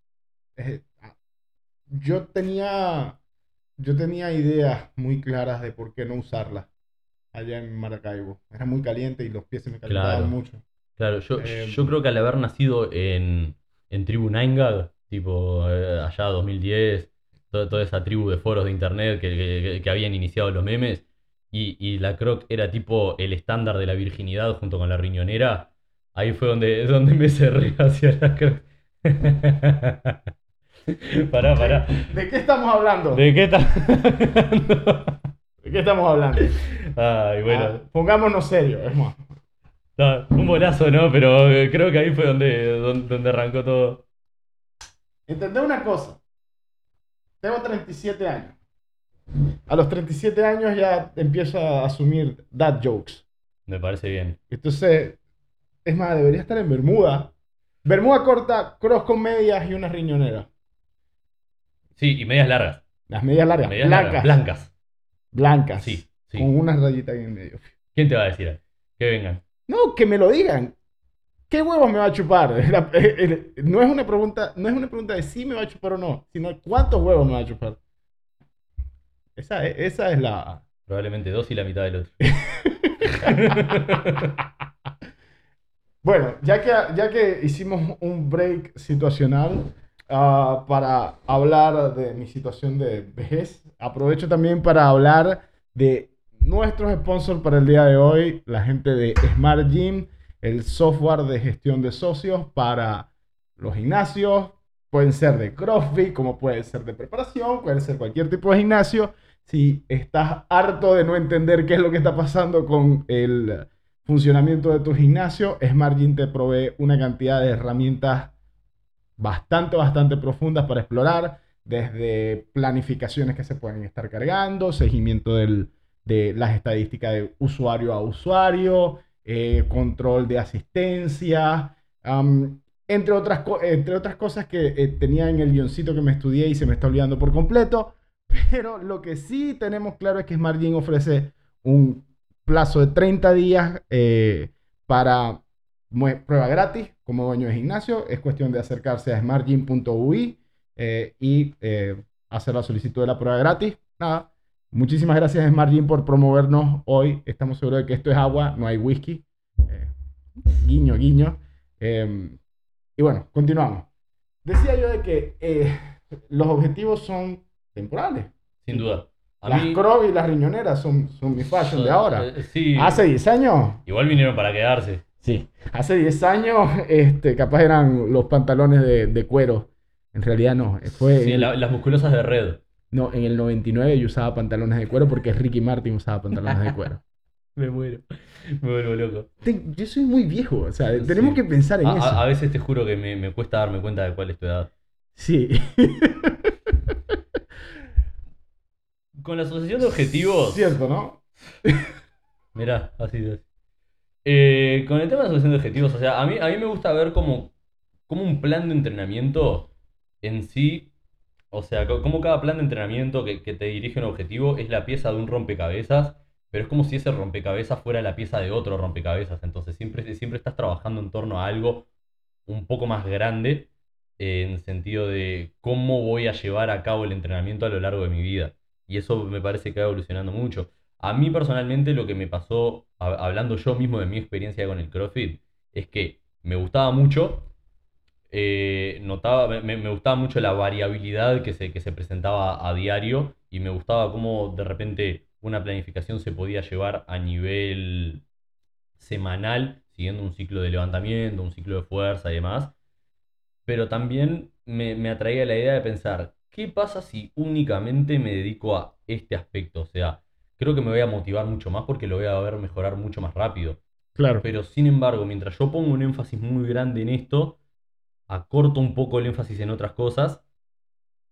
Eh, ah, yo tenía, yo tenía ideas muy claras de por qué no usarlas allá en Maracaibo. Era muy caliente y los pies se me calentaban Claro. mucho. Claro, yo, Eh, yo creo que al haber nacido en, en tribu Naingad, tipo eh, allá 2010, to- toda esa tribu de foros de internet que, que- que habían iniciado los memes, y, y la croc era tipo el estándar de la virginidad junto con la riñonera, ahí fue donde, donde me cerré hacia la croc. pará, pará. ¿De qué estamos hablando? ¿De qué estás hablando? ¿De qué estamos hablando? Ay, bueno. Ah, pongámonos serios, más. No, un bolazo, ¿no? Pero eh, creo que ahí fue donde, donde, arrancó todo. Entendé una cosa. Tengo 37 años. A los 37 años ya empiezo a asumir dad jokes. Me parece bien. Entonces, es más, debería estar en Bermuda. Bermuda corta, cross con medias y una riñonera. Sí, y medias largas. Las medias largas, Medias blancas. largas, blancas. Blancas. Sí, sí. Con unas rayitas ahí en medio. ¿Quién te va a decir? Que vengan. No, que me lo digan. ¿Qué huevos me va a chupar? Eh, eh, no, es una pregunta, no es una pregunta de si me va a chupar o no, sino cuántos huevos me va a chupar. Esa, es- esa es la... Probablemente dos y la mitad del otro. Bueno, ya que, ya que hicimos un break situacional ah, para hablar de mi situación de vejez, aprovecho también para hablar de nuestros sponsors para el día de hoy, la gente de Smart Gym, el software de gestión de socios para los gimnasios. Pueden ser de CrossFit, como puede ser de preparación, puede ser cualquier tipo de gimnasio. Si estás harto de no entender qué es lo que está pasando con el funcionamiento de tu gimnasio, Smart Gym te provee una cantidad de herramientas bastante, bastante profundas para explorar, desde planificaciones que se pueden estar cargando, seguimiento del- de las estadísticas de usuario a usuario, eh, control de asistencia, entre, otras entre otras cosas que eh, tenía en el guioncito que me estudié y se me está olvidando por completo. Pero lo que sí tenemos claro es que Smart Gym ofrece un plazo de 30 días eh, para prueba gratis como dueño de gimnasio. Es cuestión de acercarse a smartgym.ui y hacer la solicitud de la prueba gratis. Nada. Muchísimas gracias Smart Gym por promovernos hoy. Estamos seguros de que esto es agua, no hay whisky. Eh, guiño, guiño. Eh, y bueno, continuamos. Decía yo de que eh, los objetivos son temporales. Sin duda. A las mí- y las riñoneras son, son mi fashion de ahora. Eh, Sí. Hace 10 años, Igual vinieron para quedarse. sí. Hace 10 años, este, capaz eran los pantalones de, de cuero. En realidad no. Fue Sí, la- las musculosas de red. No, en el 99 yo usaba pantalones de cuero porque Ricky Martin usaba pantalones de cuero. Me muero. Me vuelvo loco. Yo soy muy viejo, o sea, tenemos que pensar en A, eso. a- a veces te juro que me, me cuesta darme cuenta de cuál es tu edad. Sí. Con la asociación de objetivos. Cierto, ¿no? Mirá, así es. Eh, con el tema de la asociación de objetivos, o sea, a mí, a mí me gusta ver como, como un plan de entrenamiento en sí, o sea, co- como cada plan de entrenamiento que, te dirige un objetivo es la pieza de un rompecabezas, pero es como si ese rompecabezas fuera la pieza de otro rompecabezas, entonces siempre, siempre estás trabajando en torno a algo un poco más grande eh, en sentido de cómo voy a llevar a cabo el entrenamiento a lo largo de mi vida. Y eso me parece que va evolucionando mucho. A mí personalmente lo que me pasó, hablando yo mismo de mi experiencia con el CrossFit, es que me gustaba mucho, eh, notaba, me, gustaba mucho la variabilidad que se, que se presentaba a diario y me gustaba cómo de repente una planificación se podía llevar a nivel semanal, siguiendo un ciclo de levantamiento, un ciclo de fuerza y demás. Pero también me, me atraía la idea de pensar, ¿qué pasa si únicamente me dedico a este aspecto? O sea, creo que me voy a motivar mucho más porque lo voy a ver mejorar mucho más rápido. Claro. Pero sin embargo, mientras yo pongo un énfasis muy grande en esto, acorto un poco el énfasis en otras cosas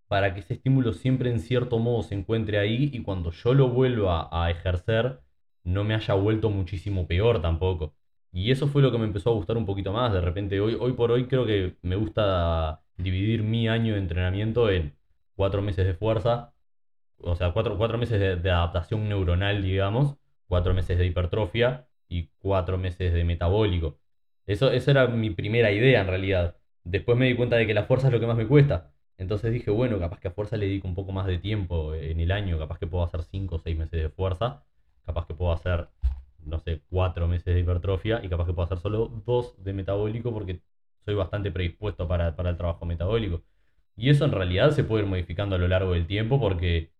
para que ese estímulo siempre en cierto modo se encuentre ahí y cuando yo lo vuelva a ejercer no me haya vuelto muchísimo peor tampoco. Y eso fue lo que me empezó a gustar un poquito más. De repente, hoy, hoy por hoy creo que me gusta dividir mi año de entrenamiento en cuatro meses de fuerza, o sea, cuatro, cuatro meses de, adaptación neuronal, digamos, cuatro meses de hipertrofia y cuatro meses de metabólico. Eso, esa era mi primera idea en realidad. Después me di cuenta de que la fuerza es lo que más me cuesta. Entonces dije, bueno, capaz que a fuerza le dedico un poco más de tiempo en el año, capaz que puedo hacer cinco o seis meses de fuerza, capaz que puedo hacer, no sé, cuatro meses de hipertrofia y capaz que puedo hacer solo dos de metabólico porque soy bastante predispuesto para, para el trabajo metabólico. Y eso en realidad se puede ir modificando a lo largo del tiempo porque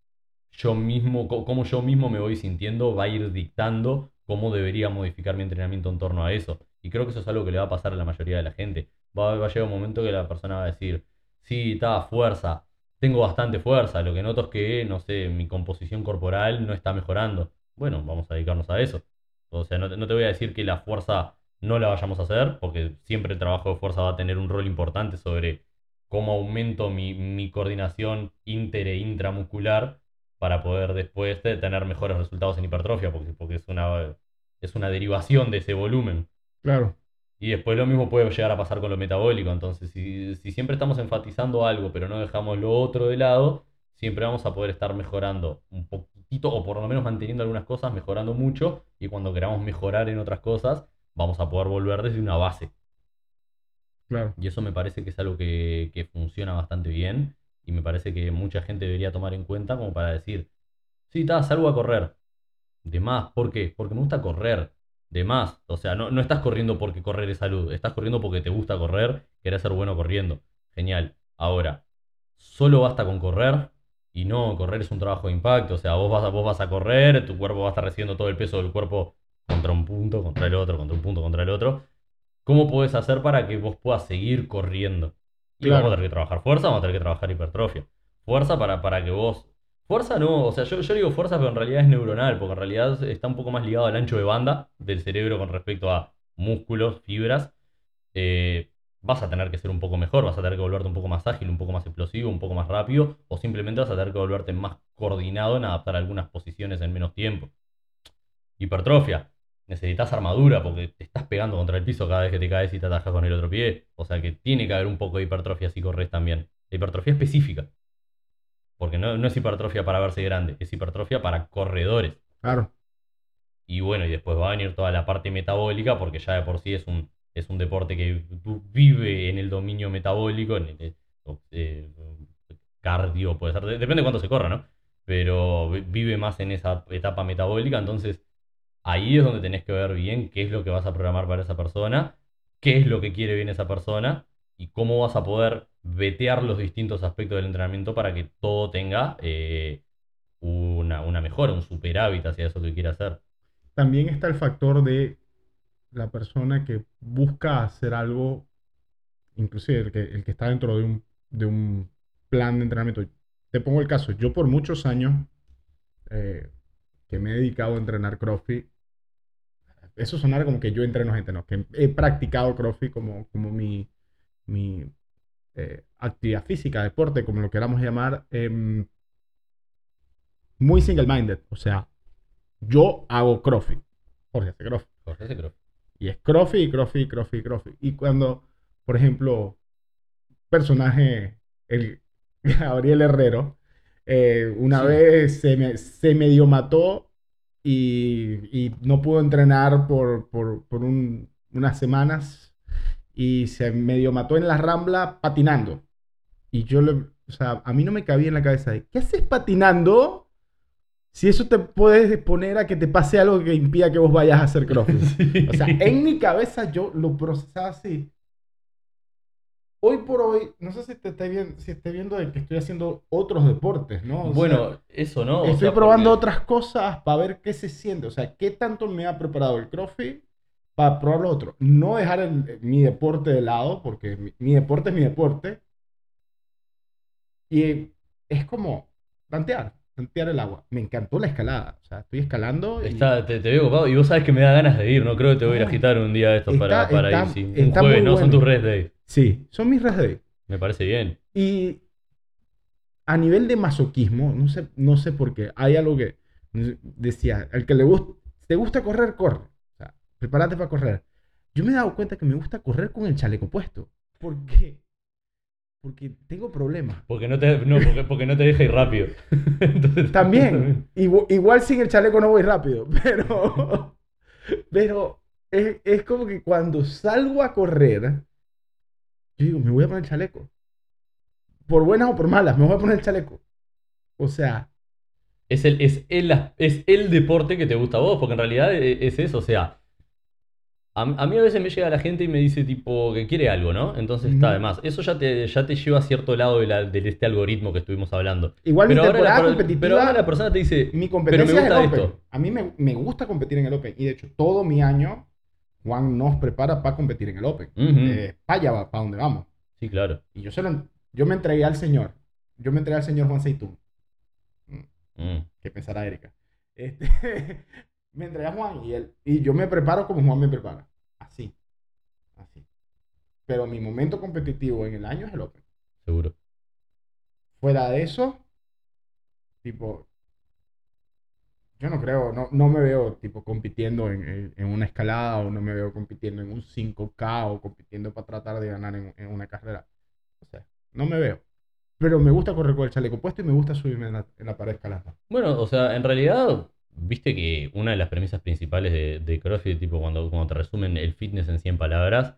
yo mismo, como yo mismo me voy sintiendo, va a ir dictando cómo debería modificar mi entrenamiento en torno a eso. Y creo que eso es algo que le va a pasar a la mayoría de la gente. Va, a llegar un momento que la persona va a decir, sí, está, fuerza, tengo bastante fuerza, lo que noto es que, no sé, mi composición corporal no está mejorando. Bueno, vamos a dedicarnos a eso. O sea, no, te voy a decir que la fuerza no la vayamos a hacer, porque siempre el trabajo de fuerza va a tener un rol importante sobre cómo aumento mi, mi coordinación inter e intramuscular para poder después tener mejores resultados en hipertrofia, porque, porque es, una, es una derivación de ese volumen. Claro. Y después lo mismo puede llegar a pasar con lo metabólico. Entonces, si, siempre estamos enfatizando algo, pero no dejamos lo otro de lado, siempre vamos a poder estar mejorando un poquito, o por lo menos manteniendo algunas cosas, mejorando mucho. Y cuando queramos mejorar en otras cosas, vamos a poder volver desde una base. Claro. Y eso me parece que es algo que, que funciona bastante bien. Y me parece que mucha gente debería tomar en cuenta como para decir, sí, está, salgo a correr. De más, ¿por qué? Porque me gusta correr de más. O sea, no, no estás corriendo porque correr es salud, estás corriendo porque te gusta correr, querés ser bueno corriendo. Genial. Ahora, solo basta con correr y no, correr es un trabajo de impacto. O sea, vos vas, a, vos vas a correr, tu cuerpo va a estar recibiendo todo el peso del cuerpo contra un punto, contra el otro, contra un punto, contra el otro. ¿Cómo puedes hacer para que vos puedas seguir corriendo? Y vamos a tener que trabajar fuerza, vamos a tener que trabajar hipertrofia. Fuerza para, para que vos Fuerza no, o sea, yo, digo fuerza, pero en realidad es neuronal, porque en realidad está un poco más ligado al ancho de banda del cerebro con respecto a músculos, fibras. Eh, vas a tener que ser un poco mejor, vas a tener que volverte un poco más ágil, un poco más explosivo, un poco más rápido, o simplemente vas a tener que volverte más coordinado en adaptar algunas posiciones en menos tiempo. Hipertrofia. Necesitas armadura porque te estás pegando contra el piso cada vez que te caes y te atajas con el otro pie. O sea que tiene que haber un poco de hipertrofia si corres también. hipertrofia específica. Porque no, es hipertrofia para verse grande, es hipertrofia para corredores. Claro. Y bueno, y después va a venir toda la parte metabólica, porque ya de por sí es un, es un deporte que vive en el dominio metabólico, en el eh, cardio, puede ser, depende de cuánto se corra, ¿no? Pero vive más en esa etapa metabólica, entonces ahí es donde tenés que ver bien qué es lo que vas a programar para esa persona, qué es lo que quiere bien esa persona y cómo vas a poder vetear los distintos aspectos del entrenamiento para que todo tenga eh, una, mejora, un superávit hacia eso que quiere hacer. También está el factor de la persona que busca hacer algo, inclusive el que, el que está dentro de un, de un plan de entrenamiento. Te pongo el caso, yo por muchos años eh, que me he dedicado a entrenar CrossFit, eso sonara como que yo entreno gente, no, que he practicado CrossFit como, como mi, mi eh, actividad física, deporte, como lo queramos llamar, em, muy single-minded. O sea, yo hago CrossFit. Jorge hace CrossFit. Jorge hace CrossFit. Y es CrossFit, CrossFit, CrossFit, CrossFit. Y cuando, por ejemplo, personaje, el Gabriel Herrero, eh, una vez se, me, se medio mató y, no pudo entrenar por, por, por unas semanas y se medio mató en la rambla patinando. Y yo le, o sea, a mí no me cabía en la cabeza de, ¿qué haces patinando si eso te puede poner a que te pase algo que impida que vos vayas a hacer CrossFit. Sí. O sea, en mi cabeza yo lo procesaba así. Hoy por hoy, no sé si te esté viendo, si esté viendo de que estoy haciendo otros deportes, ¿no? O Bueno, sea, eso no. o estoy sea, probando porque- otras cosas para ver qué se siente. O sea, qué tanto me ha preparado el CrossFit para probar lo otro. No dejar el- mi deporte de lado, porque mi, mi deporte es mi deporte. Y es como tantear, tantear el agua. Me encantó la escalada. O sea, estoy escalando. y- Está, te, te veo ocupado y vos sabes que me da ganas de ir, no creo que te voy a ir a agitar un día de estos Está- para, para está- ir. sí. Un jueves, no, son tus rest days. Sí, son mis rest days. Me parece bien. Y a nivel de masoquismo, no sé, no sé por qué, hay algo que decía, al que le gusta, te gusta correr, corre. Prepárate para correr. Yo me he dado cuenta que me gusta correr con el chaleco puesto. ¿Por qué? Porque tengo problemas. Porque no te, no, porque, porque no te deja ir rápido. Entonces- También, igu- igual, sin el chaleco no voy rápido, pero, pero es, es como que cuando salgo a correr, yo digo, me voy a poner el chaleco. Por buenas o por malas, me voy a poner el chaleco. O sea, Es el, es, el, es el deporte que te gusta a vos, porque en realidad e- es eso, o sea, a, a mí a veces me llega la gente y me dice tipo que quiere algo, ¿no? Entonces está Ujú. de más. Eso ya te, ya te lleva a cierto lado de, la- de este algoritmo que estuvimos hablando. igual Pero mi ahora, temporada la, per- competitiva, pero ahora la persona te dice, mi pero competencia me es el gusta Open. esto. A mí me, me gusta competir en el Open. Y de hecho, todo mi año, Juan nos prepara para competir en el Open. Ujú. Eh, para allá va, para donde vamos. Sí, claro. Y yo, se lo- yo me entregué al señor. Yo me entregué al señor Juan Seitún. Mm. que pensará Erika. Este, me entregué a Juan y, él, y yo me preparo como Juan me prepara. Así. Así. Pero mi momento competitivo en el año es el Open. Seguro. Fuera de eso, tipo, yo no creo, no, no me veo tipo compitiendo en, en- una escalada o no me veo compitiendo en un 5K o compitiendo para tratar de ganar en, en una carrera. O sea, no me veo. Pero me gusta correr con el chaleco puesto y me gusta subirme en la, en la pared escalando. Bueno, o sea, en realidad, viste que una de las premisas principales de, de CrossFit, tipo cuando, cuando te resumen el fitness en 100 palabras,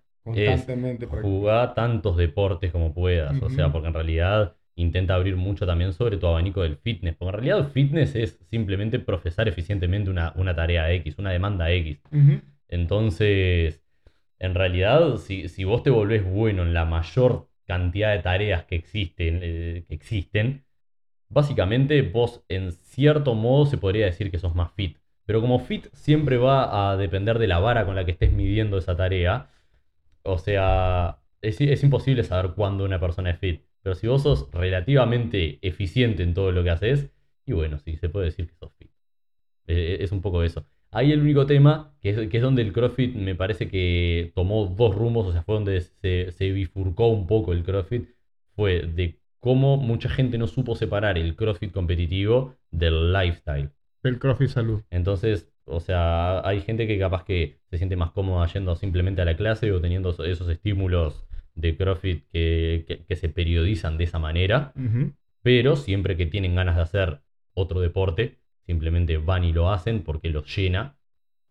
practicando. jugar tantos deportes como puedas. O sea, porque en realidad intenta abrir mucho también sobre tu abanico del fitness. Porque en realidad el fitness es simplemente profesar eficientemente una, una tarea X, una demanda X. Entonces, en realidad, si, si vos te volvés bueno en la mayor cantidad de tareas que existen, eh, que existen, básicamente vos en cierto modo se podría decir que sos más fit. Pero como fit siempre va a depender de la vara con la que estés midiendo esa tarea. O sea, es, imposible saber cuándo una persona es fit. Pero si vos sos relativamente eficiente en todo lo que haces, y bueno, sí, se puede decir que sos fit. Eh, es un poco eso. Ahí el único tema, que es, que es donde el CrossFit me parece que tomó dos rumbos, o sea, fue donde se, se bifurcó un poco el CrossFit, fue de cómo mucha gente no supo separar el CrossFit competitivo del lifestyle. Del CrossFit Salud. Entonces, o sea, hay gente que capaz que se siente más cómoda yendo simplemente a la clase o teniendo esos- estímulos de CrossFit que, que- que se periodizan de esa manera, pero siempre que tienen ganas de hacer otro deporte, simplemente van y lo hacen porque los llena,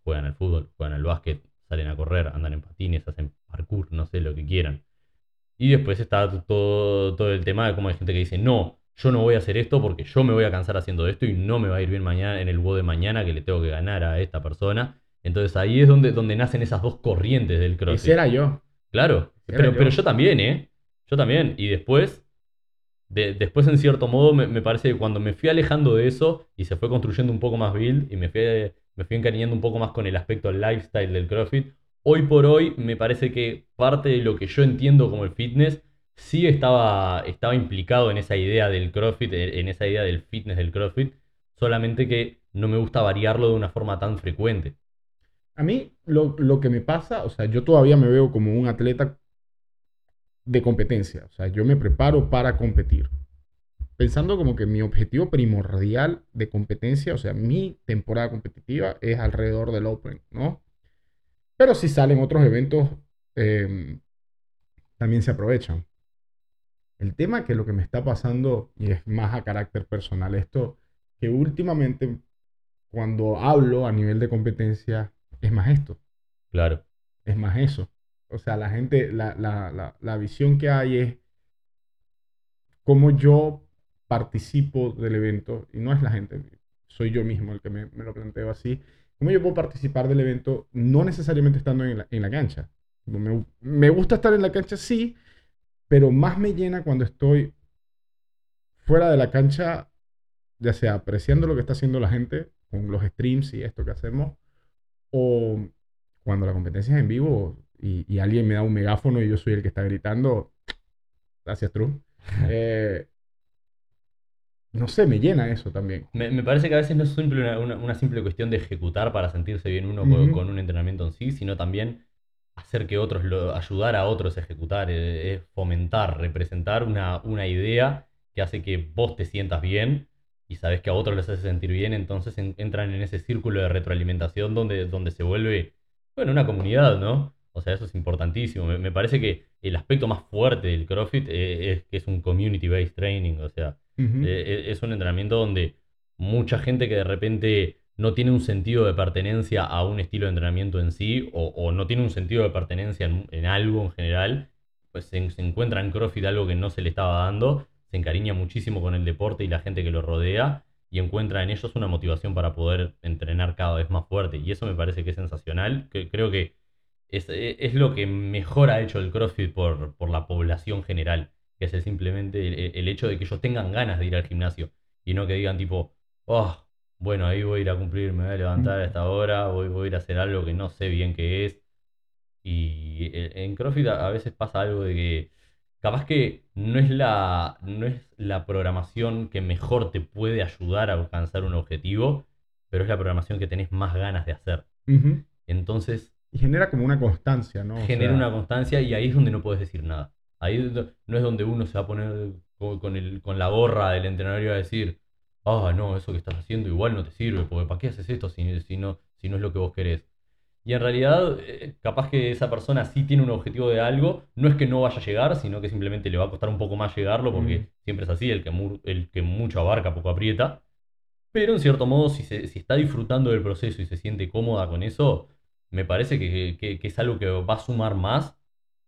juegan al fútbol, juegan al básquet, salen a correr, andan en patines, hacen parkour, no sé, lo que quieran. Y después está todo, todo el tema de cómo hay gente que dice, no, yo no voy a hacer esto porque yo me voy a cansar haciendo esto y no me va a ir bien mañana en el WOD de mañana que le tengo que ganar a esta persona. Entonces ahí es donde, donde nacen esas dos corrientes del CrossFit. Ese era yo. Claro, Era pero, yo. pero yo también, ¿eh? Yo también. Y después, de- después en cierto modo, me, me parece que cuando me fui alejando de eso y se fue construyendo un poco más build y me fui, me fui encariñando un poco más con el aspecto lifestyle del CrossFit, hoy por hoy me parece que parte de lo que yo entiendo como el fitness sí estaba, estaba implicado en esa idea del CrossFit, en esa idea del fitness del CrossFit, solamente que no me gusta variarlo de una forma tan frecuente. A mí lo, lo que me pasa, o sea, yo todavía me veo como un atleta de competencia. O sea, yo me preparo para competir. Pensando como que mi objetivo primordial de competencia, o sea, mi temporada competitiva es alrededor del Open, ¿no? Pero si salen otros eventos, eh, también se aprovechan. El tema que lo que me está pasando, y es más a carácter personal esto, que últimamente cuando hablo a nivel de competencia, es más esto, Claro. es más eso. O sea, la gente, la, la, la, la visión que hay es cómo yo participo del evento y no es la gente. Soy yo mismo el que me, me lo planteo así. ¿Cómo yo puedo participar del evento no necesariamente estando en la, en la cancha? Me, me gusta estar en la cancha, sí, pero más me llena cuando estoy fuera de la cancha, ya sea apreciando lo que está haciendo la gente con los streams y esto que hacemos, o cuando la competencia es en vivo y, y alguien me da un megáfono y yo soy el que está gritando, gracias Trump. Eh, no sé, me llena eso también. Me, me parece que a veces no es simple una, una- una simple cuestión de ejecutar para sentirse bien uno con, un entrenamiento en sí, sino también hacer que otros, lo, ayudar a otros a ejecutar, eh, es fomentar, representar una, una idea que hace que vos te sientas bien y sabes que a otros les hace sentir bien, entonces en- entran en ese círculo de retroalimentación donde, donde se vuelve, bueno, una comunidad, ¿no? O sea, eso es importantísimo. Me, me parece que el aspecto más fuerte del CrossFit eh, es que es un community-based training, o sea, Eh, e- es un entrenamiento donde mucha gente que de repente no tiene un sentido de pertenencia a un estilo de entrenamiento en sí o, no tiene un sentido de pertenencia en, algo en general, pues se, encuentra en CrossFit algo que no se le estaba dando, se encariña muchísimo con el deporte y la gente que lo rodea y encuentra en ellos una motivación para poder entrenar cada vez más fuerte. Y eso me parece que es sensacional, que creo que es, es lo que mejor ha hecho el CrossFit por, por la población general que es el simplemente el, el hecho de que ellos tengan ganas de ir al gimnasio y no que digan tipo, oh, bueno, ahí voy a ir a cumplir, me voy a levantar a esta hora, voy, voy a ir a hacer algo que no sé bien qué es. Y e- en CrossFit a veces pasa algo de que capaz que no es la, no es la programación que mejor te puede ayudar a alcanzar un objetivo, pero es la programación que tenés más ganas de hacer. Entonces Y genera como una constancia, ¿no? O genera sea, una constancia y ahí es donde no puedes decir nada. Ahí no es donde uno se va a poner con, el, con la gorra del entrenador y va a decir, ah, no, eso que estás haciendo igual no te sirve, porque ¿para qué haces esto si, si no, si no es lo que vos querés? Y en realidad, eh, capaz que esa persona sí tiene un objetivo de algo, no es que no vaya a llegar, sino que simplemente le va a costar un poco más llegarlo, porque Mm. siempre es así, el que, mu- el que mucho abarca, poco aprieta. Pero en cierto modo, si, se- si está disfrutando del proceso y se siente cómoda con eso, me parece que, que- que es algo que va a sumar más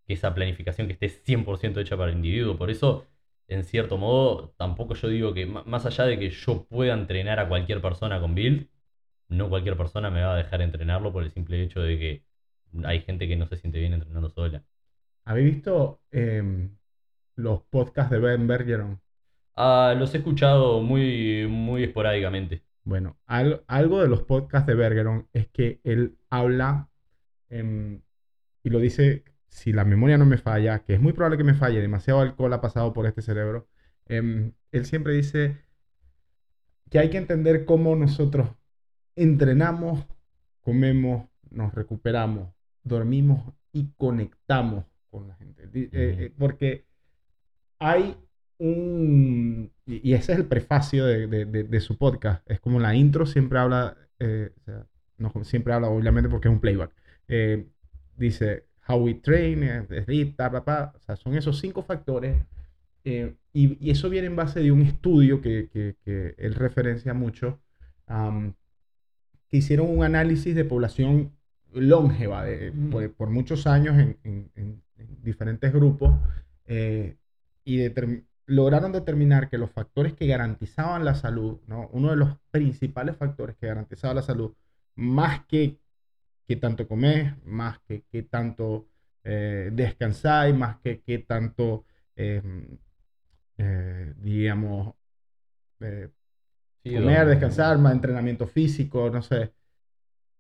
esa planificación que esté 100% hecha para el individuo. Por eso, en cierto modo, tampoco yo digo que, más allá de que yo pueda entrenar a cualquier persona con build, no cualquier persona me va a dejar entrenarlo por el simple hecho de que hay gente que no se siente bien entrenando sola. ¿Habéis visto em, los podcasts de Ben Bergeron? Ah, los he escuchado muy, muy esporádicamente. Bueno, al- algo de los podcasts de Bergeron es que él habla em, y lo dice, si la memoria no me falla, que es muy probable que me falle, demasiado alcohol ha pasado por este cerebro, em, él siempre dice que hay que entender cómo nosotros entrenamos, comemos, nos recuperamos, dormimos y conectamos con la gente. Eh, eh, porque hay un... Y ese es el prefacio de, de- de- de su podcast. Es como la intro siempre habla, eh, o sea, no siempre habla obviamente porque es un playback. Dice, how we train, sleep, ta, pa, pa. O sea, son esos cinco factores. eh, y, y eso viene en base de un estudio que, que- que él referencia mucho, am, que hicieron un análisis de población longeva de- por, por muchos años en, en- en- en diferentes grupos eh, y determ- lograron determinar que los factores que garantizaban la salud, ¿no? uno de los principales factores que garantizaba la salud, más que qué tanto comes, más que qué tanto eh, descansáis, más que qué tanto, eh, eh, digamos, eh, Sí, comer, descansar, más entrenamiento físico, no sé.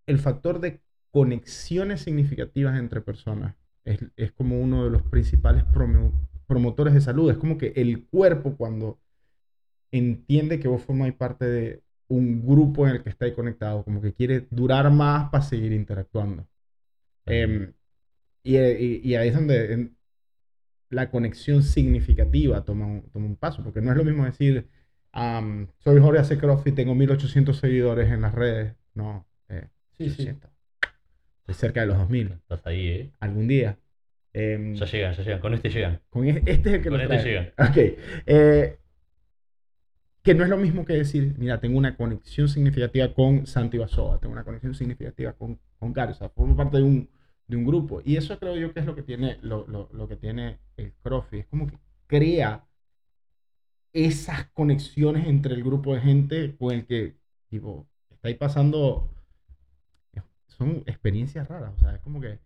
El factor de conexiones significativas entre personas es, es como uno de los principales promo- promotores de salud. Es como que el cuerpo cuando entiende que vos formáis parte de un grupo en el que estáis conectados, como que quiere durar más para seguir interactuando. Em, y, y- y ahí es donde en- la conexión significativa toma un, toma un paso, porque no es lo mismo decir, am, soy Jorge hace CrossFit, tengo 1800 seguidores en las redes. No, eh, Sí, sí. 800. Estoy cerca de los 2000. Estás ahí, ¿eh? Algún día. Em, Ya llegan, ya llegan. Con este llegan. con e- este es el que Con este trae. llegan. Ok. Que no es lo mismo que decir, mira, tengo una conexión significativa con Santi Basoa, tengo una conexión significativa con, con sea, formo parte de un, de un grupo. Y eso creo yo que es lo que tiene, lo, lo- lo que tiene el CrossFit. Es como que crea esas conexiones entre el grupo de gente con el que tipo, estáis pasando, son experiencias raras, o sea, es como que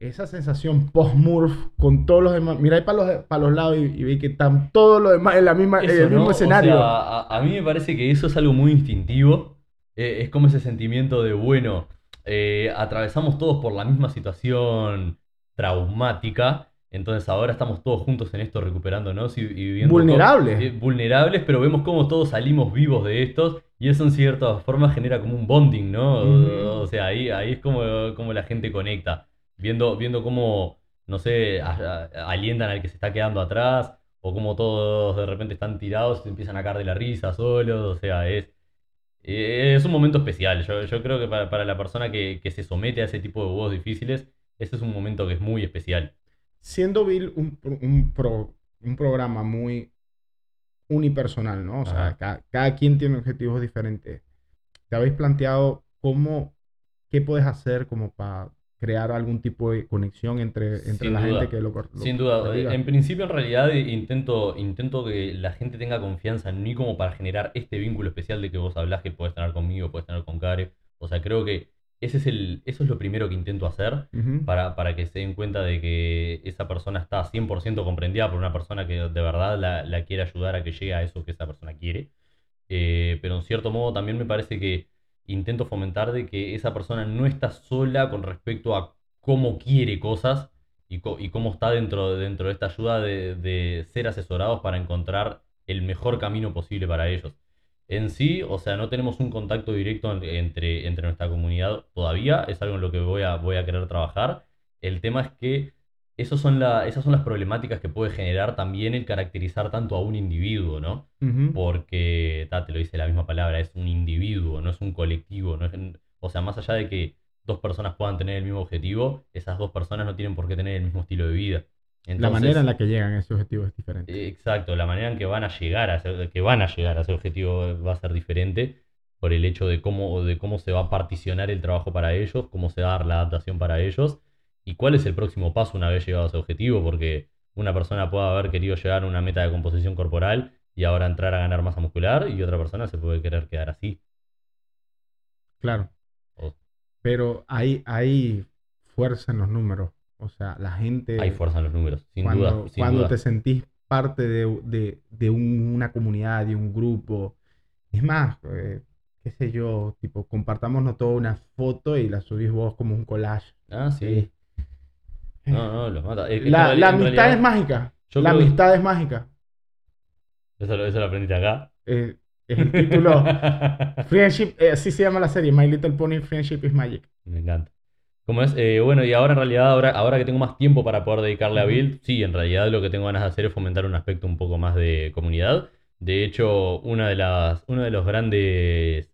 esa sensación post-Murph con todos los demás, miráis para los, para los lados y, y veis que están todos los demás en, la misma, en el mismo ¿no? O escenario. sea, a, a mí me parece que eso es algo muy instintivo. Eh, es como ese sentimiento de, bueno, eh, atravesamos todos por la misma situación traumática. Entonces ahora estamos todos juntos en esto recuperándonos y, y viviendo... Vulnerables. cómo- eh, vulnerables, pero vemos cómo todos salimos vivos de estos. Y eso en cierta forma genera como un bonding, ¿no? Ujú. O sea, ahí, ahí es como, como la gente conecta. Viendo, viendo cómo, no sé, a- a- alientan al que se está quedando atrás o como todos de repente están tirados y se empiezan a caer de la risa solos, o sea, es, es un momento especial. Yo, yo creo que para, para la persona que, que se somete a ese tipo de juegos difíciles, ese es un momento que es muy especial. siendo Bill un, un, pro- un programa muy unipersonal, ¿no? O sea, Ajá. ca- cada, quien tiene objetivos diferentes. ¿Te habéis planteado cómo, qué puedes hacer como para crear algún tipo de conexión entre, entre Sin la duda. gente que lo lo Sin duda, practica? en principio en realidad eh, intento, intento que la gente tenga confianza en mí como para generar este vínculo especial de que vos hablás que puedes tener conmigo, puedes tener con Care. O sea, creo que ese es el, eso es lo primero que intento hacer. Para, para que se den cuenta de que esa persona está 100% comprendida por una persona que de verdad la, la quiere ayudar a que llegue a eso que esa persona quiere. Eh, pero en cierto modo también me parece que intento fomentar de que esa persona no está sola con respecto a cómo quiere cosas y, cómo está dentro, dentro de esta ayuda de, de ser asesorados para encontrar el mejor camino posible para ellos. En sí, o sea, no tenemos un contacto directo en- entre, entre nuestra comunidad todavía, es algo en lo que voy a, voy a querer trabajar. El tema es que esos son la, esas son las problemáticas que puede generar también el caracterizar tanto a un individuo, ¿no? Porque, ta, te lo dice la misma palabra, es un individuo, no es un colectivo. No es, o sea, más allá de que dos personas puedan tener el mismo objetivo, esas dos personas no tienen por qué tener el mismo estilo de vida. la manera en la que llegan a ese objetivo es diferente. eh, Exacto, la manera en que van a llegar a ese, que van a llegar a ese objetivo va a ser diferente por el hecho de cómo, de cómo se va a particionar el trabajo para ellos, cómo se va a dar la adaptación para ellos y cuál es el próximo paso una vez llegado a ese objetivo, porque una persona puede haber querido llegar a una meta de composición corporal y ahora entrar a ganar masa muscular y otra persona se puede querer quedar así. Claro. Pero hay, hay fuerza en los números. O sea, la gente... Hay fuerza en los números, sin cuando, duda. sin cuando duda. te sentís parte de, de- de un- una comunidad, de un grupo. Es más, eh, qué sé yo, tipo, compartámonos toda una foto y la subís vos como un collage. Ah, sí. Eh, No, no, los mata. Es La, amistad realidad- es mágica. La amistad es mágica. Eso, lo- eso lo aprendiste acá. Eh, es el título. Friendship, eh, así se llama la serie. My Little Pony Friendship is Magic. Me encanta. Como es, eh, bueno, y ahora en realidad, ahora, ahora que tengo más tiempo para poder dedicarle a. Build, sí, en realidad lo que tengo ganas de hacer es fomentar un aspecto un poco más de comunidad. De hecho, una de las, uno de los grandes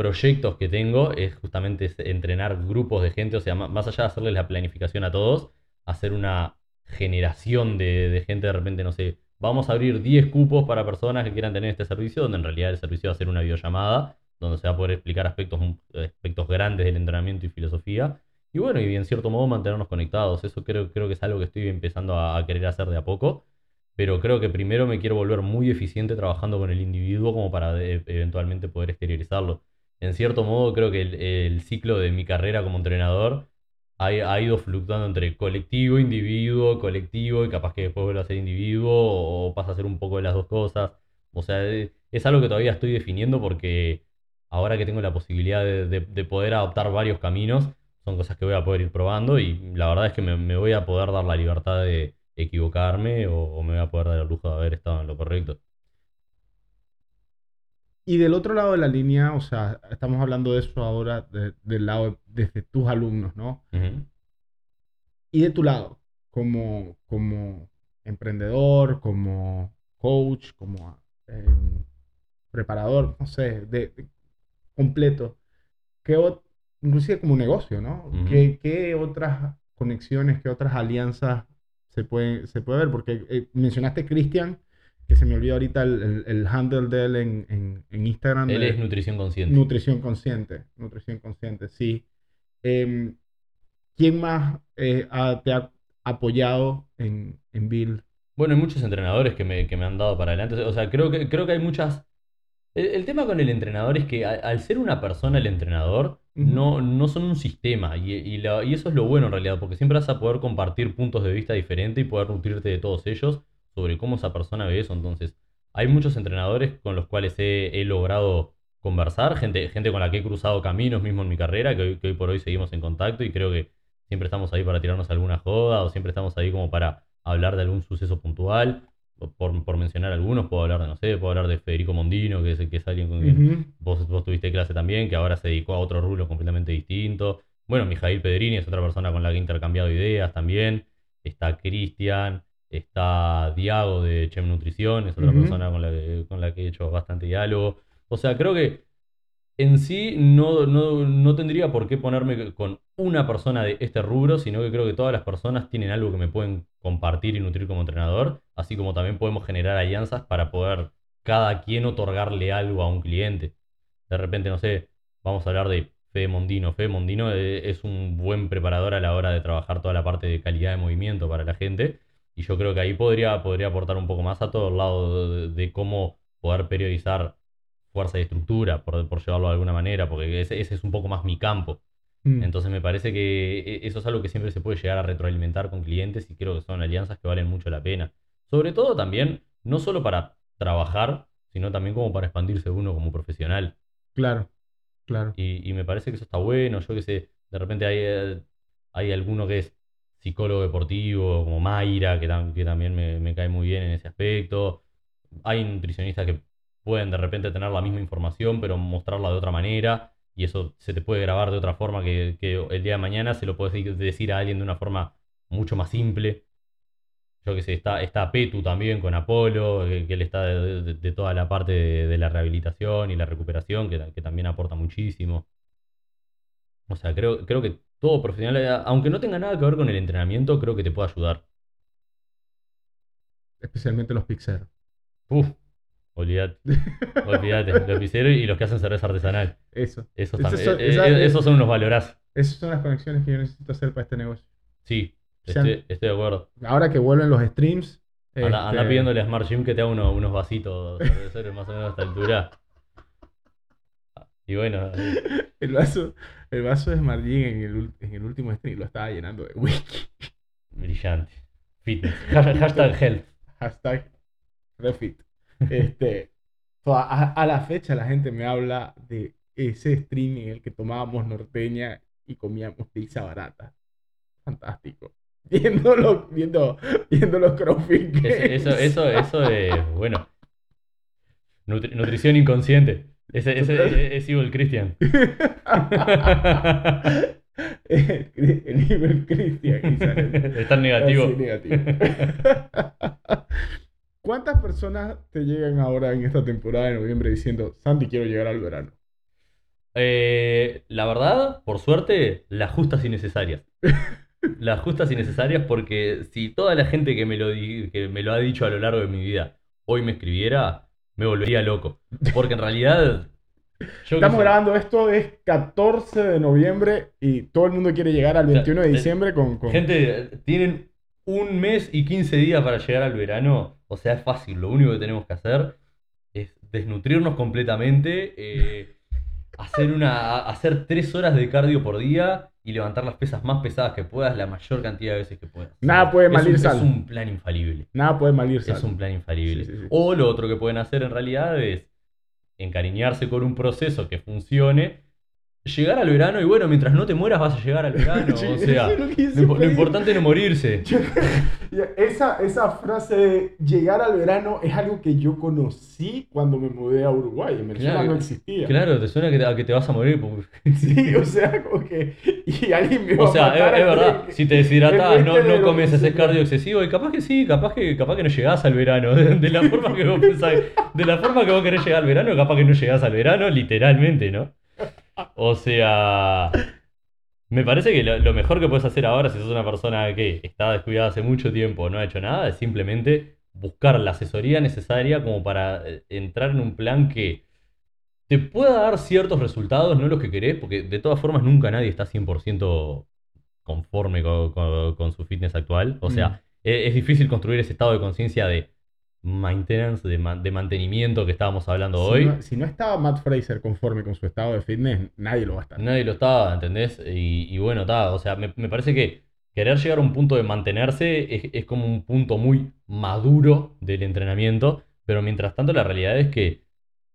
proyectos que tengo es justamente entrenar grupos de gente, o sea, más allá de hacerles la planificación a todos, hacer una generación de, gente de repente, no sé, vamos a abrir 10 cupos para personas que quieran tener este servicio, donde en realidad el servicio va a ser una videollamada, donde se va a poder explicar aspectos, aspectos grandes del entrenamiento y filosofía. Y bueno, y en cierto modo mantenernos conectados. Eso creo, creo que es algo que estoy empezando a, querer hacer de a poco. Pero creo que primero me quiero volver muy eficiente trabajando con el individuo como para eventualmente poder exteriorizarlo. En cierto modo, creo que el, ciclo de mi carrera como entrenador ha, ido fluctuando entre colectivo, individuo, colectivo, y capaz que después vuelve a ser individuo o pasa a ser un poco de las dos cosas. O sea, es algo que todavía estoy definiendo porque ahora que tengo la posibilidad de, de- de poder adoptar varios caminos, son cosas que voy a poder ir probando y la verdad es que me, me voy a poder dar la libertad de equivocarme o, o me voy a poder dar el lujo de haber estado en lo correcto. Y del otro lado de la línea, o sea, estamos hablando de eso ahora de- del lado desde tus alumnos, ¿no? Ujú. Y de tu lado, como, como emprendedor, como coach, como eh, preparador, no sé, de, de- completo. ¿Qué inclusive como negocio, ¿no? Ujú. ¿Qué, qué otras conexiones, qué otras alianzas se pueden se puede ver? Porque eh, mencionaste Cristian, que se me olvidó ahorita el, el- el handle de él en, en- en Instagram. Él de- es nutrición consciente. Nutrición consciente, nutrición consciente, sí. Em, ¿Quién más eh, ha- te ha apoyado en, en Build? Bueno, hay muchos entrenadores que me, que me han dado para adelante. O sea, creo que, creo que hay muchas, El, el tema con el entrenador es que a- al ser una persona el entrenador, no, no son un sistema. Y, y la- y eso es lo bueno en realidad, porque siempre vas a poder compartir puntos de vista diferentes y poder nutrirte de todos ellos sobre cómo esa persona ve eso. Entonces, hay muchos entrenadores con los cuales he, he logrado conversar, gente, gente con la que he cruzado caminos mismo en mi carrera, que hoy, que hoy por hoy seguimos en contacto y creo que siempre estamos ahí para tirarnos alguna joda o siempre estamos ahí como para hablar de algún suceso puntual. Por, por mencionar algunos, puedo hablar de, no sé, puedo hablar de Federico Mondino, que es, que es alguien con quien. Vos, vos tuviste clase también, que ahora se dedicó a otro rubro completamente distinto. Bueno, Mijail Pedrini es otra persona con la que he intercambiado ideas también. Está Cristian, está Diago de Chem Nutrición, es otra persona con la, que, con la que he hecho bastante diálogo. O sea, creo que en sí no, no, no tendría por qué ponerme con una persona de este rubro, sino que creo que todas las personas tienen algo que me pueden compartir y nutrir como entrenador, así como también podemos generar alianzas para poder cada quien otorgarle algo a un cliente. De repente, no sé, vamos a hablar de Fede Mondino. Fede Mondino eh, es un buen preparador a la hora de trabajar toda la parte de calidad de movimiento para la gente. Y yo creo que ahí podría, podría aportar un poco más a todo el lado de, de cómo poder periodizar fuerza y estructura, por, por llevarlo de alguna manera, porque ese, ese es un poco más mi campo. Mm. Entonces me parece que e- eso es algo que siempre se puede llegar a retroalimentar con clientes y creo que son alianzas que valen mucho la pena. Sobre todo también, no solo para trabajar, sino también como para expandirse uno como profesional. Claro, claro. Y, y me parece que eso está bueno. Yo que sé, de repente hay, eh, hay alguno que es psicólogo deportivo, como Mayra, que, tam- que también me, cae muy bien en ese aspecto. Hay nutricionistas que pueden de repente tener la misma información, pero mostrarla de otra manera. Y eso se te puede grabar de otra forma que, el día de mañana se lo puedes decir- a alguien de una forma mucho más simple. Yo que sé, está, está Petu también con Apolo, que, que él está de, toda la parte de, la rehabilitación y la recuperación, que, que también aporta muchísimo. O sea, creo, creo que todo profesional, eh, aunque no tenga nada que ver con el entrenamiento, creo que te puede ayudar. Especialmente los pixeros. Uf, olvídate, olvídate. Los piseros y los que hacen cerveza artesanal. Eso. Esos, también- son- eh, eh, esos son unos valorazos. Esas son las conexiones que yo necesito hacer para este negocio. Sí, estoy, estoy de acuerdo. Ahora que vuelven los streams. Anda, anda este, pidiéndole a Smart Gym que te haga uno- unos vasitos cerveceros más o menos a esta altura. Y bueno, El vaso, el vaso de Margin en el, en el último stream lo estaba llenando de whisky. brillante. Fitness. Hashtag, health. Hashtag refit. Este, a, a la fecha la gente me habla de ese stream en el que tomábamos norteña y comíamos pizza barata. Fantástico. Viendo los, viendo, viendo los CrossFit Eso, eso, eso, eso es, bueno. Nutri- nutrición inconsciente. Ese, ese es Evil Christian. el, y sale- Está en negativo. Así, negativo. ¿Cuántas personas te llegan ahora en esta temporada de noviembre diciendo, Santi, quiero llegar al verano? Eh, la verdad, por suerte, las justas y necesarias. Las justas y necesarias porque si toda la gente que me lo, que me lo ha dicho a lo largo de mi vida hoy me escribiera, me volvería loco. Porque en realidad... yo Estamos sé, grabando esto, es 14 de noviembre y todo el mundo quiere llegar al sea, 21 de eh, diciembre con... con- Gente, tienen un mes y 15 días para llegar al verano. O sea, es fácil. Lo único que tenemos que hacer es desnutrirnos completamente, eh, hacer, una, hacer tres horas de cardio por día y levantar las pesas más pesadas que puedas la mayor cantidad de veces que puedas. Nada puede Es mal Es un plan infalible. Nada puede mal ir Es un plan infalible. Sí, sí, sí. O lo otro que pueden hacer en realidad es encariñarse con un proceso que funcione, llegar al verano y bueno, mientras no te mueras vas a llegar al verano. O sea, lo importante es no morirse. Esa, esa frase de llegar al verano es algo que yo conocí cuando me mudé a Uruguay. En Venezuela Claro, no existía. Claro, te suena que te- a que te vas a morir. porque- Sí, o sea, como que. Y alguien me iba O a sea, matar es, verdad, si te deshidratás, en no, no comes se- cardio excesivo, y capaz que sí, capaz que, capaz que no llegás al verano. De, de la forma que vos pensás, de la forma que vos querés llegar al verano, capaz que no llegás al verano, literalmente, ¿no? O sea, me parece que lo, lo mejor que puedes hacer ahora, si sos una persona que está descuidada hace mucho tiempo, no ha hecho nada, es simplemente buscar la asesoría necesaria como para eh, entrar en un plan que te pueda dar ciertos resultados, no los que querés, porque de todas formas nunca nadie está 100% conforme con, con- con su fitness actual. O sea, Mm. e- es, difícil construir ese estado de conciencia de maintenance, de, man- de mantenimiento que estábamos hablando Si hoy. no, si no estaba Matt Fraser conforme con su estado de fitness, nadie lo va a estar. Nadie lo estaba, ¿entendés? Y, y bueno, está, o sea, me, me parece que querer llegar a un punto de mantenerse es, es como un punto muy maduro del entrenamiento, pero mientras tanto la realidad es que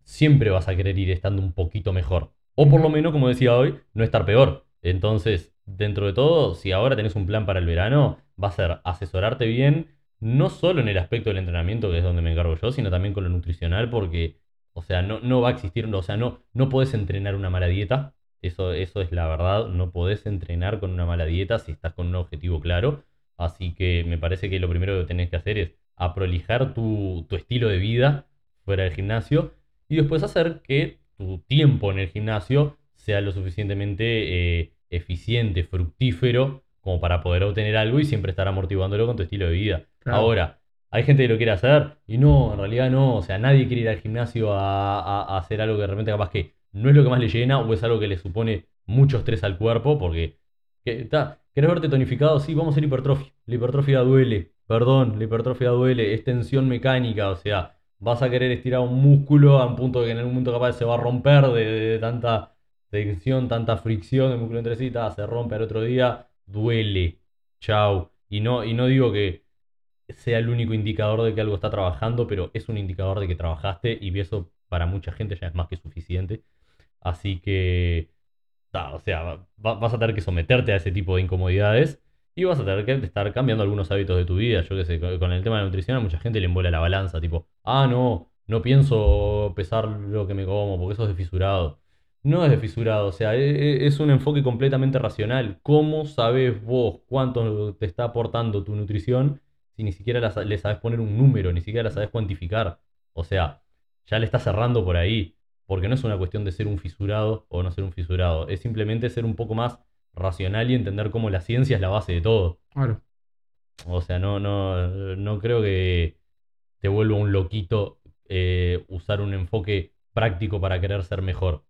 siempre vas a querer ir estando un poquito mejor. O por lo menos, como decía hoy, no estar peor. Entonces, dentro de todo, si ahora tenés un plan para el verano, va a ser asesorarte bien, no solo en el aspecto del entrenamiento, que es donde me encargo yo, sino también con lo nutricional, porque, o sea, no, no va a existir, o sea, no, no podés entrenar una mala dieta. Eso, eso es la verdad, no podés entrenar con una mala dieta si estás con un objetivo claro. Así que me parece que lo primero que tenés que hacer es aprolijar tu, tu estilo de vida fuera del gimnasio y después hacer que tu tiempo en el gimnasio sea lo suficientemente eh, eficiente, fructífero, como para poder obtener algo y siempre estar amortiguándolo con tu estilo de vida. Ahora, hay gente que lo quiere hacer y no, en realidad no, o sea, nadie quiere ir al gimnasio a, hacer algo que de repente capaz que no es lo que más le llena o es algo que le supone mucho estrés al cuerpo porque que, ta, ¿Querés verte tonificado? Sí, vamos a hacer hipertrofia. La hipertrofia duele. Perdón, la hipertrofia duele. Es tensión mecánica. O sea, vas a querer estirar un músculo a un punto que en algún momento capaz se va a romper de, tanta tensión, tanta fricción del músculo entre sí. se rompe al otro día. Duele. Chau. Y no, y no digo que sea el único indicador de que algo está trabajando, pero es un indicador de que trabajaste y eso para mucha gente ya es más que suficiente. Así que, o sea, va- vas a tener que someterte a ese tipo de incomodidades y vas a tener que estar cambiando algunos hábitos de tu vida. Yo qué sé, con el tema de la nutrición a mucha gente le embola la balanza, tipo, ah, no, no pienso pesar lo que me como porque eso es desfisurado. No es desfisurado, o sea, e- e- es un enfoque completamente racional. ¿Cómo sabes vos cuánto te está aportando tu nutrición si ni siquiera la le sabes poner un número, ni siquiera la sabes cuantificar? O sea, ya le estás cerrando por ahí. Porque no es una cuestión de ser un fisurado o no ser un fisurado. Es simplemente ser un poco más racional y entender cómo la ciencia es la base de todo. Claro. O sea, no, no, no creo que te vuelva un loquito eh, usar un enfoque práctico para querer ser mejor.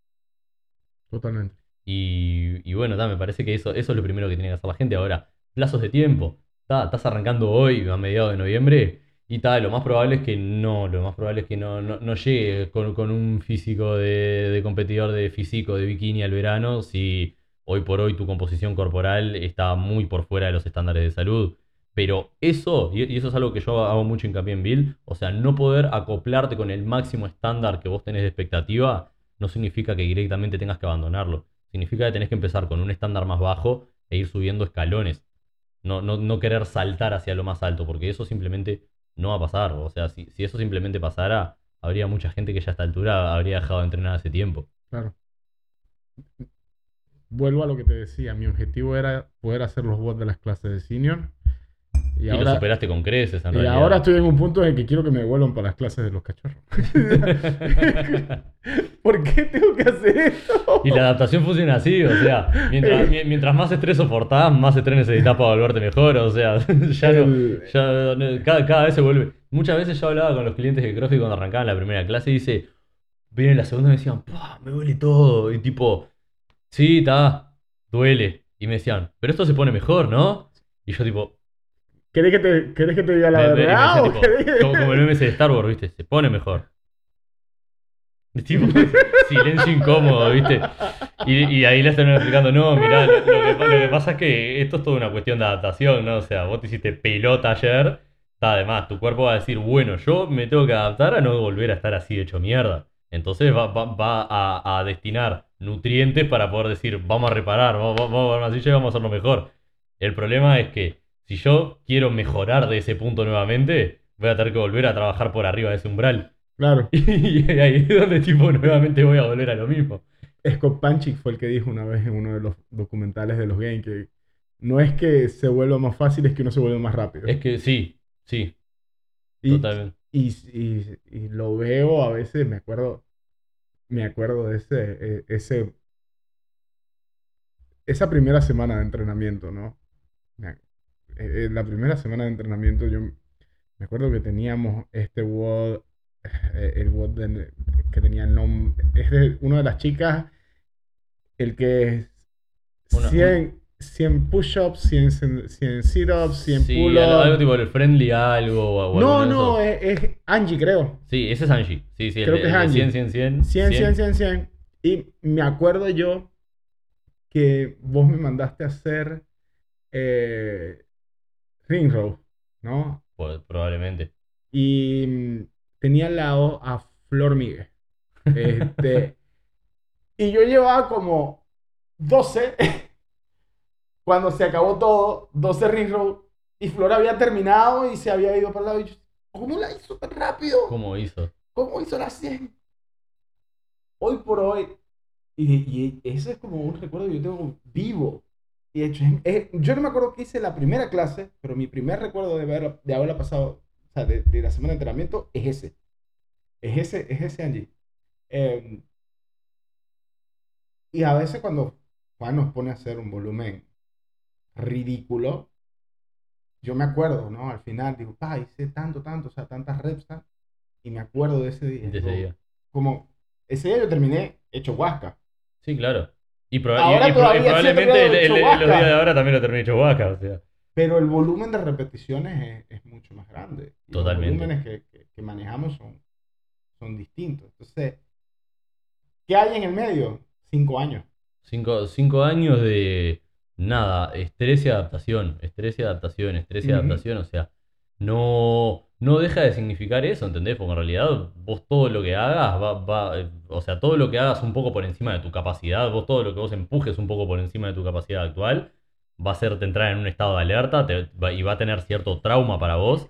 Totalmente. Y, y bueno, ta, me parece que eso, eso es lo primero que tiene que hacer la gente. Ahora, plazos de tiempo. Estás arrancando hoy, a mediados de noviembre, y tal, lo más probable es que no, lo más probable es que no, no, no llegue con, con un físico de, de competidor de físico de bikini al verano si hoy por hoy tu composición corporal está muy por fuera de los estándares de salud. Pero eso, y eso es algo que yo hago mucho hincapié en Bill, o sea, no poder acoplarte con el máximo estándar que vos tenés de expectativa, no significa que directamente tengas que abandonarlo. Significa que tenés que empezar con un estándar más bajo e ir subiendo escalones. No, no, no querer saltar hacia lo más alto, porque eso simplemente no va a pasar. O sea, si, si eso simplemente pasara, habría mucha gente que ya a esta altura habría dejado de entrenar hace tiempo. Claro. Vuelvo a lo que te decía. Mi objetivo era poder hacer los bots de las clases de senior. Y, Y, lo superaste con creces, en y realidad. ahora estoy en un punto en el que quiero que me devuelvan para las clases de los cachorros. ¿Por qué tengo que hacer esto? Y la adaptación funciona así, o sea, mientras, mi- mientras más estrés soportás, más estrés necesitas para volverte mejor, o sea, ya no, El- ya no- cada, cada vez se vuelve. Muchas veces yo hablaba con los clientes de CrossFit cuando arrancaban la primera clase y dice, viene la segunda y me decían, "Pah, me duele todo, y tipo, sí, está, duele. Y me decían, pero esto se pone mejor, ¿no? Y yo tipo, ¿Querés que te, querés que te diga la verdad? o tipo, querés como, como el meme de Star Wars, ¿viste? Se pone mejor. Tipo, silencio incómodo, ¿viste? Y, y ahí le están explicando, no, mirá, lo, lo que, pa- lo que pasa es que esto es toda una cuestión de adaptación, ¿no? O sea, vos te hiciste pelota ayer, además, tu cuerpo va a decir, bueno, yo me tengo que adaptar a no volver a estar así hecho mierda. Entonces va, va- va a, a destinar nutrientes para poder decir, vamos a reparar, vamos, vamos a ver una silla y vamos a hacerlo mejor. El problema es que si yo quiero mejorar de ese punto nuevamente, voy a tener que volver a trabajar por arriba de ese umbral. Claro. Y ahí es donde tipo nuevamente voy a volver a lo mismo. Scott Panchik fue el que dijo una vez en uno de los documentales de los games que no es que se vuelva más fácil, es que uno se vuelve más rápido. Es que sí, sí, y, totalmente. y, y- y lo veo a veces, me acuerdo, me acuerdo de ese, eh, ese, esa primera semana de entrenamiento, ¿no? Me ac- eh, eh, la primera semana de entrenamiento yo me acuerdo que teníamos este WOD, eh, el WOD de- que tenía el nombre, es de una de las chicas, el que es Una- 100, 100 push-ups, 100, 100 sit-ups, 100 Sí, pull-ups. algo, tipo el friendly algo o, no, no, es, es Angie, creo. Sí, ese es Angie. Sí, sí, el Creo de- que es el Angie. 100, 100, 100. 100, 100, 100, 100. Y me acuerdo yo que vos me mandaste a hacer eh, ring row, ¿no? Pues, probablemente. Y mm, tenía al lado a Flor Miguel. Este, y yo llevaba como 12 cuando se acabó todo, 12 ring row. Y Flor había terminado y se había ido para el lado. Y yo, ¿cómo la hizo tan rápido? ¿Cómo hizo? ¿Cómo hizo las 100? Hoy por hoy, y, y ese es como un recuerdo que yo tengo vivo. Es- yo no me acuerdo que hice la primera clase, pero mi primer recuerdo de, haberla- de haberla pasado, o sea, de, de la semana de entrenamiento, es ese. Es ese, es ese Angie. Eh, y a veces cuando Juan nos pone a hacer un volumen ridículo, yo me acuerdo, ¿no? Al final digo, pa, hice tanto, tanto, o sea, tantas reps, tal", y me acuerdo de ese día. De ese día. Como, ese día yo terminé hecho huasca. Sí, claro. Y, proba- Ahora y- y pro- y todavía probablemente el- los días de ahora también lo terminé hecho vaca. O sea. Pero el volumen de repeticiones es, es mucho más grande. Totalmente. Los volúmenes que, que- que manejamos son, son distintos. Entonces, ¿qué hay en el medio? Cinco años. Cinco, cinco años de nada, estrés y adaptación, estrés y adaptación, estrés y adaptación, o sea, no, no deja de significar eso, ¿entendés? Porque en realidad vos todo lo que hagas va, va, o sea, todo lo que hagas un poco por encima de tu capacidad, vos todo lo que vos empujes un poco por encima de tu capacidad actual, va a hacerte entrar en un estado de alerta y va a tener cierto trauma para vos,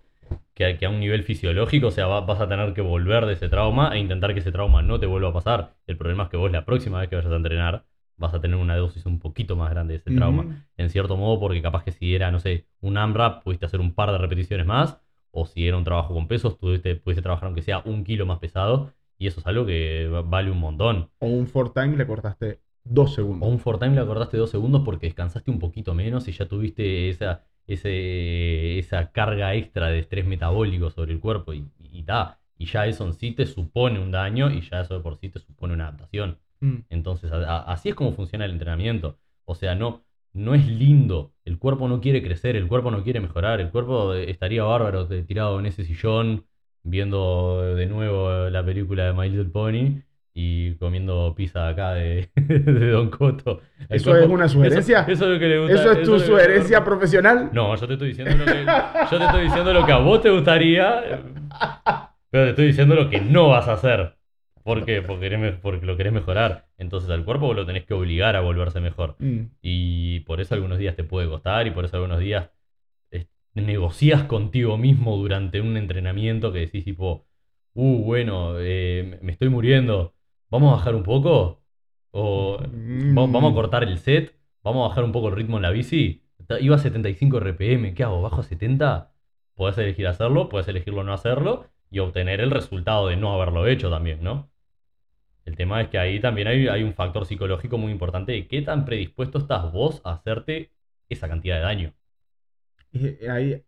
que, a- que a un nivel fisiológico, o sea, va- vas a tener que volver de ese trauma e intentar que ese trauma no te vuelva a pasar. El problema es que vos la próxima vez que vayas a entrenar, vas a tener una dosis un poquito más grande de ese trauma. En cierto modo, porque capaz que si era, no sé, un AMRAP, pudiste hacer un par de repeticiones más, o si era un trabajo con pesos, tuviste, pudiste trabajar aunque sea un kilo más pesado, y eso es algo que va- vale un montón. O un four time le cortaste dos O segundos. un for time le acordaste dos segundos porque descansaste un poquito menos y ya tuviste esa, ese, esa carga extra de estrés metabólico sobre el cuerpo y, y, ta, y ya eso en sí te supone un daño y ya eso de por sí te supone una adaptación. Mm. Entonces, a- a- así es como funciona el entrenamiento. O sea, no, no es lindo. El cuerpo no quiere crecer, el cuerpo no quiere mejorar. El cuerpo eh, estaría bárbaro de- tirado en ese sillón, viendo de nuevo la película de My Little Pony y comiendo pizza acá de, de Don Coto. El ¿Eso es una sugerencia? Eso, eso es lo que le gusta. ¿Eso es tu que- sugerencia profesional? No, yo te estoy diciendo lo que, yo te estoy diciendo lo que a vos te gustaría, pero te estoy diciendo lo que no vas a hacer. ¿Por qué? Porque, querés porque lo querés mejorar. Entonces al cuerpo lo tenés que obligar a volverse mejor. Mm. Y por eso algunos días te puede costar y por eso algunos días eh, negocias contigo mismo durante un entrenamiento que decís tipo, uh, bueno, eh, me estoy muriendo, ¿vamos a bajar un poco? O Mm. "Va- vamos a cortar el set, vamos a bajar un poco el ritmo en la bici. Iba a 75 RPM, ¿qué hago? ¿Bajo a 70? Podés elegir hacerlo, podés elegirlo no hacerlo y obtener el resultado de no haberlo hecho también, ¿no? El tema es que ahí también hay, hay un factor psicológico muy importante de qué tan predispuesto estás vos a hacerte esa cantidad de daño. Y hay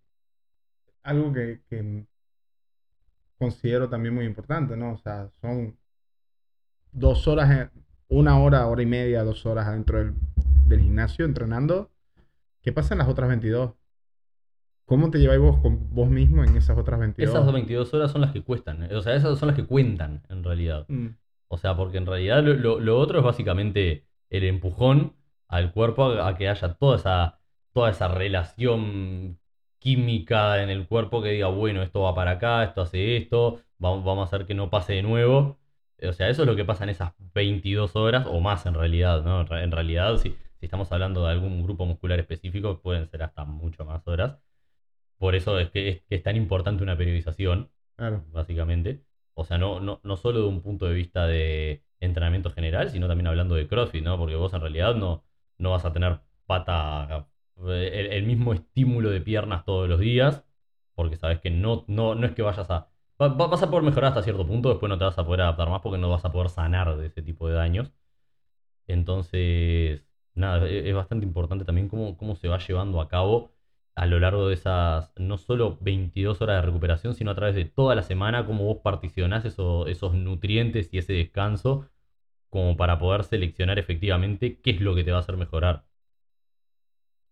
algo que, que considero también muy importante, ¿no? O sea, son dos horas, en- una hora, hora y media, dos horas adentro del, del gimnasio entrenando. ¿Qué pasa en las otras 22? ¿Cómo te lleváis vos con vos mismo en esas otras 22? Esas 22 horas son las que cuestan, ¿eh? o sea, esas son las que cuentan en realidad. Mm, O sea, porque en realidad lo, lo- lo otro es básicamente el empujón al cuerpo a, a que haya toda esa, toda esa relación química en el cuerpo que diga, bueno, esto va para acá, esto hace esto, vamos, vamos a hacer que no pase de nuevo. O sea, eso es lo que pasa en esas 22 horas o más en realidad, ¿no? En re- En realidad, si, si estamos hablando de algún grupo muscular específico, pueden ser hasta mucho más horas. Por eso es que es, que es tan importante una periodización claro. básicamente. O sea, no, no, no solo de un punto de vista de entrenamiento general, sino también hablando de CrossFit, ¿no? Porque vos en realidad no, no vas a tener pata, eh, el, el mismo estímulo de piernas todos los días, porque sabes que no, no, no es que vayas a... va- va- Vas a poder mejorar hasta cierto punto, después no te vas a poder adaptar más porque no vas a poder sanar de ese tipo de daños. Entonces, nada, e- es bastante importante también cómo, cómo se va llevando a cabo a lo largo de esas, no solo 22 horas de recuperación, sino a través de toda la semana, cómo vos particionás eso- esos nutrientes y ese descanso, como para poder seleccionar efectivamente qué es lo que te va a hacer mejorar.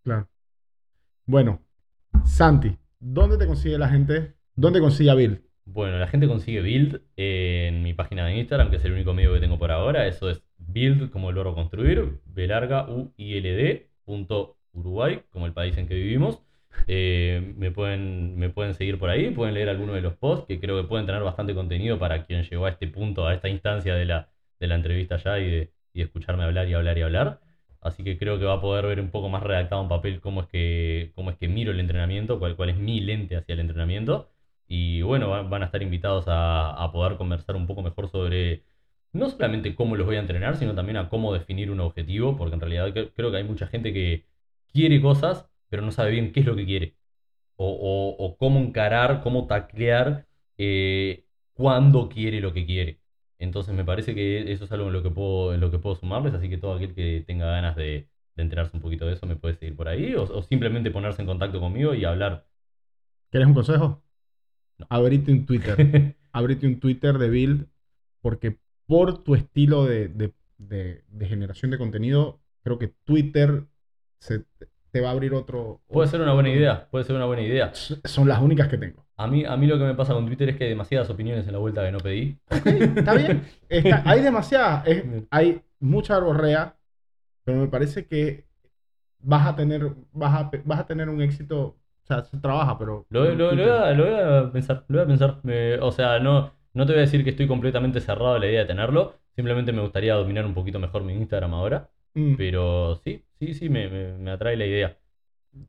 Claro. Bueno, Santi, ¿dónde te consigue la gente? ¿Dónde consigue a Bill? Bueno, la gente consigue Build en mi página de Instagram, que es el único medio que tengo por ahora. Eso es Build, como el verbo construir, B larga, U, I, L, D, punto Uruguay, como el país en que vivimos. Eh, me, pueden, me pueden seguir por ahí, pueden leer alguno de los posts, que creo que pueden tener bastante contenido para quien llegó a este punto, a esta instancia de la, de la entrevista ya y de, y escucharme hablar y hablar y hablar. Así que creo que va a poder ver un poco más redactado en papel cómo es que, cómo es que miro el entrenamiento, cuál, cuál es mi lente hacia el entrenamiento. Y bueno, va- van a estar invitados a, a poder conversar un poco mejor sobre no solamente cómo los voy a entrenar, sino también a cómo definir un objetivo, porque en realidad cre- creo que hay mucha gente que quiere cosas, pero no sabe bien qué es lo que quiere. O, o- o cómo encarar, cómo taclear eh, cuándo quiere lo que quiere. Entonces me parece que eso es algo en lo que puedo, en lo que puedo sumarles, así que todo aquel que tenga ganas de, de enterarse un poquito de eso me puede seguir por ahí, o, o simplemente ponerse en contacto conmigo y hablar. ¿Quieres un consejo? No. Abrite un Twitter. Abrite un Twitter de Build, porque por tu estilo de, de- de- de generación de contenido, creo que Twitter se, te va a abrir otro. Puede ser una buena idea, puede ser una buena idea. Son las únicas que tengo. A mí, a mí lo que me pasa con Twitter es que hay demasiadas opiniones en la vuelta que no pedí. Está bien. Está- hay demasiadas. es- hay mucha borrea, pero me parece que vas a tener, vas a, vas a tener un éxito. O sea, se trabaja, pero. Lo, lo- lo voy, a, lo voy a pensar, lo voy a pensar. Me- o sea, no, no te voy a decir que estoy completamente cerrado a la idea de tenerlo. Simplemente me gustaría dominar un poquito mejor mi Instagram ahora. Mm. Pero sí, sí, sí, me, me- me atrae la idea.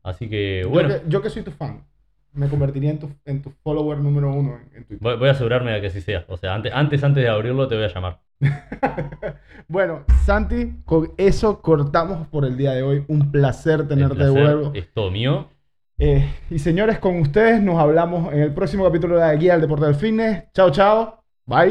Así que, Yo bueno, que- yo, que, soy tu fan, me convertiría en tu, en tu follower número uno en, en Twitter. voy, voy a asegurarme de que así sea. O sea, antes, antes, antes de abrirlo te voy a llamar. bueno, Santi, con eso cortamos por el día de hoy. Un placer tenerte de vuelvo. es todo mío. Eh, y señores, con ustedes nos hablamos en el próximo capítulo de la Guía del Deporte del Fitness. Chao, chao. Bye.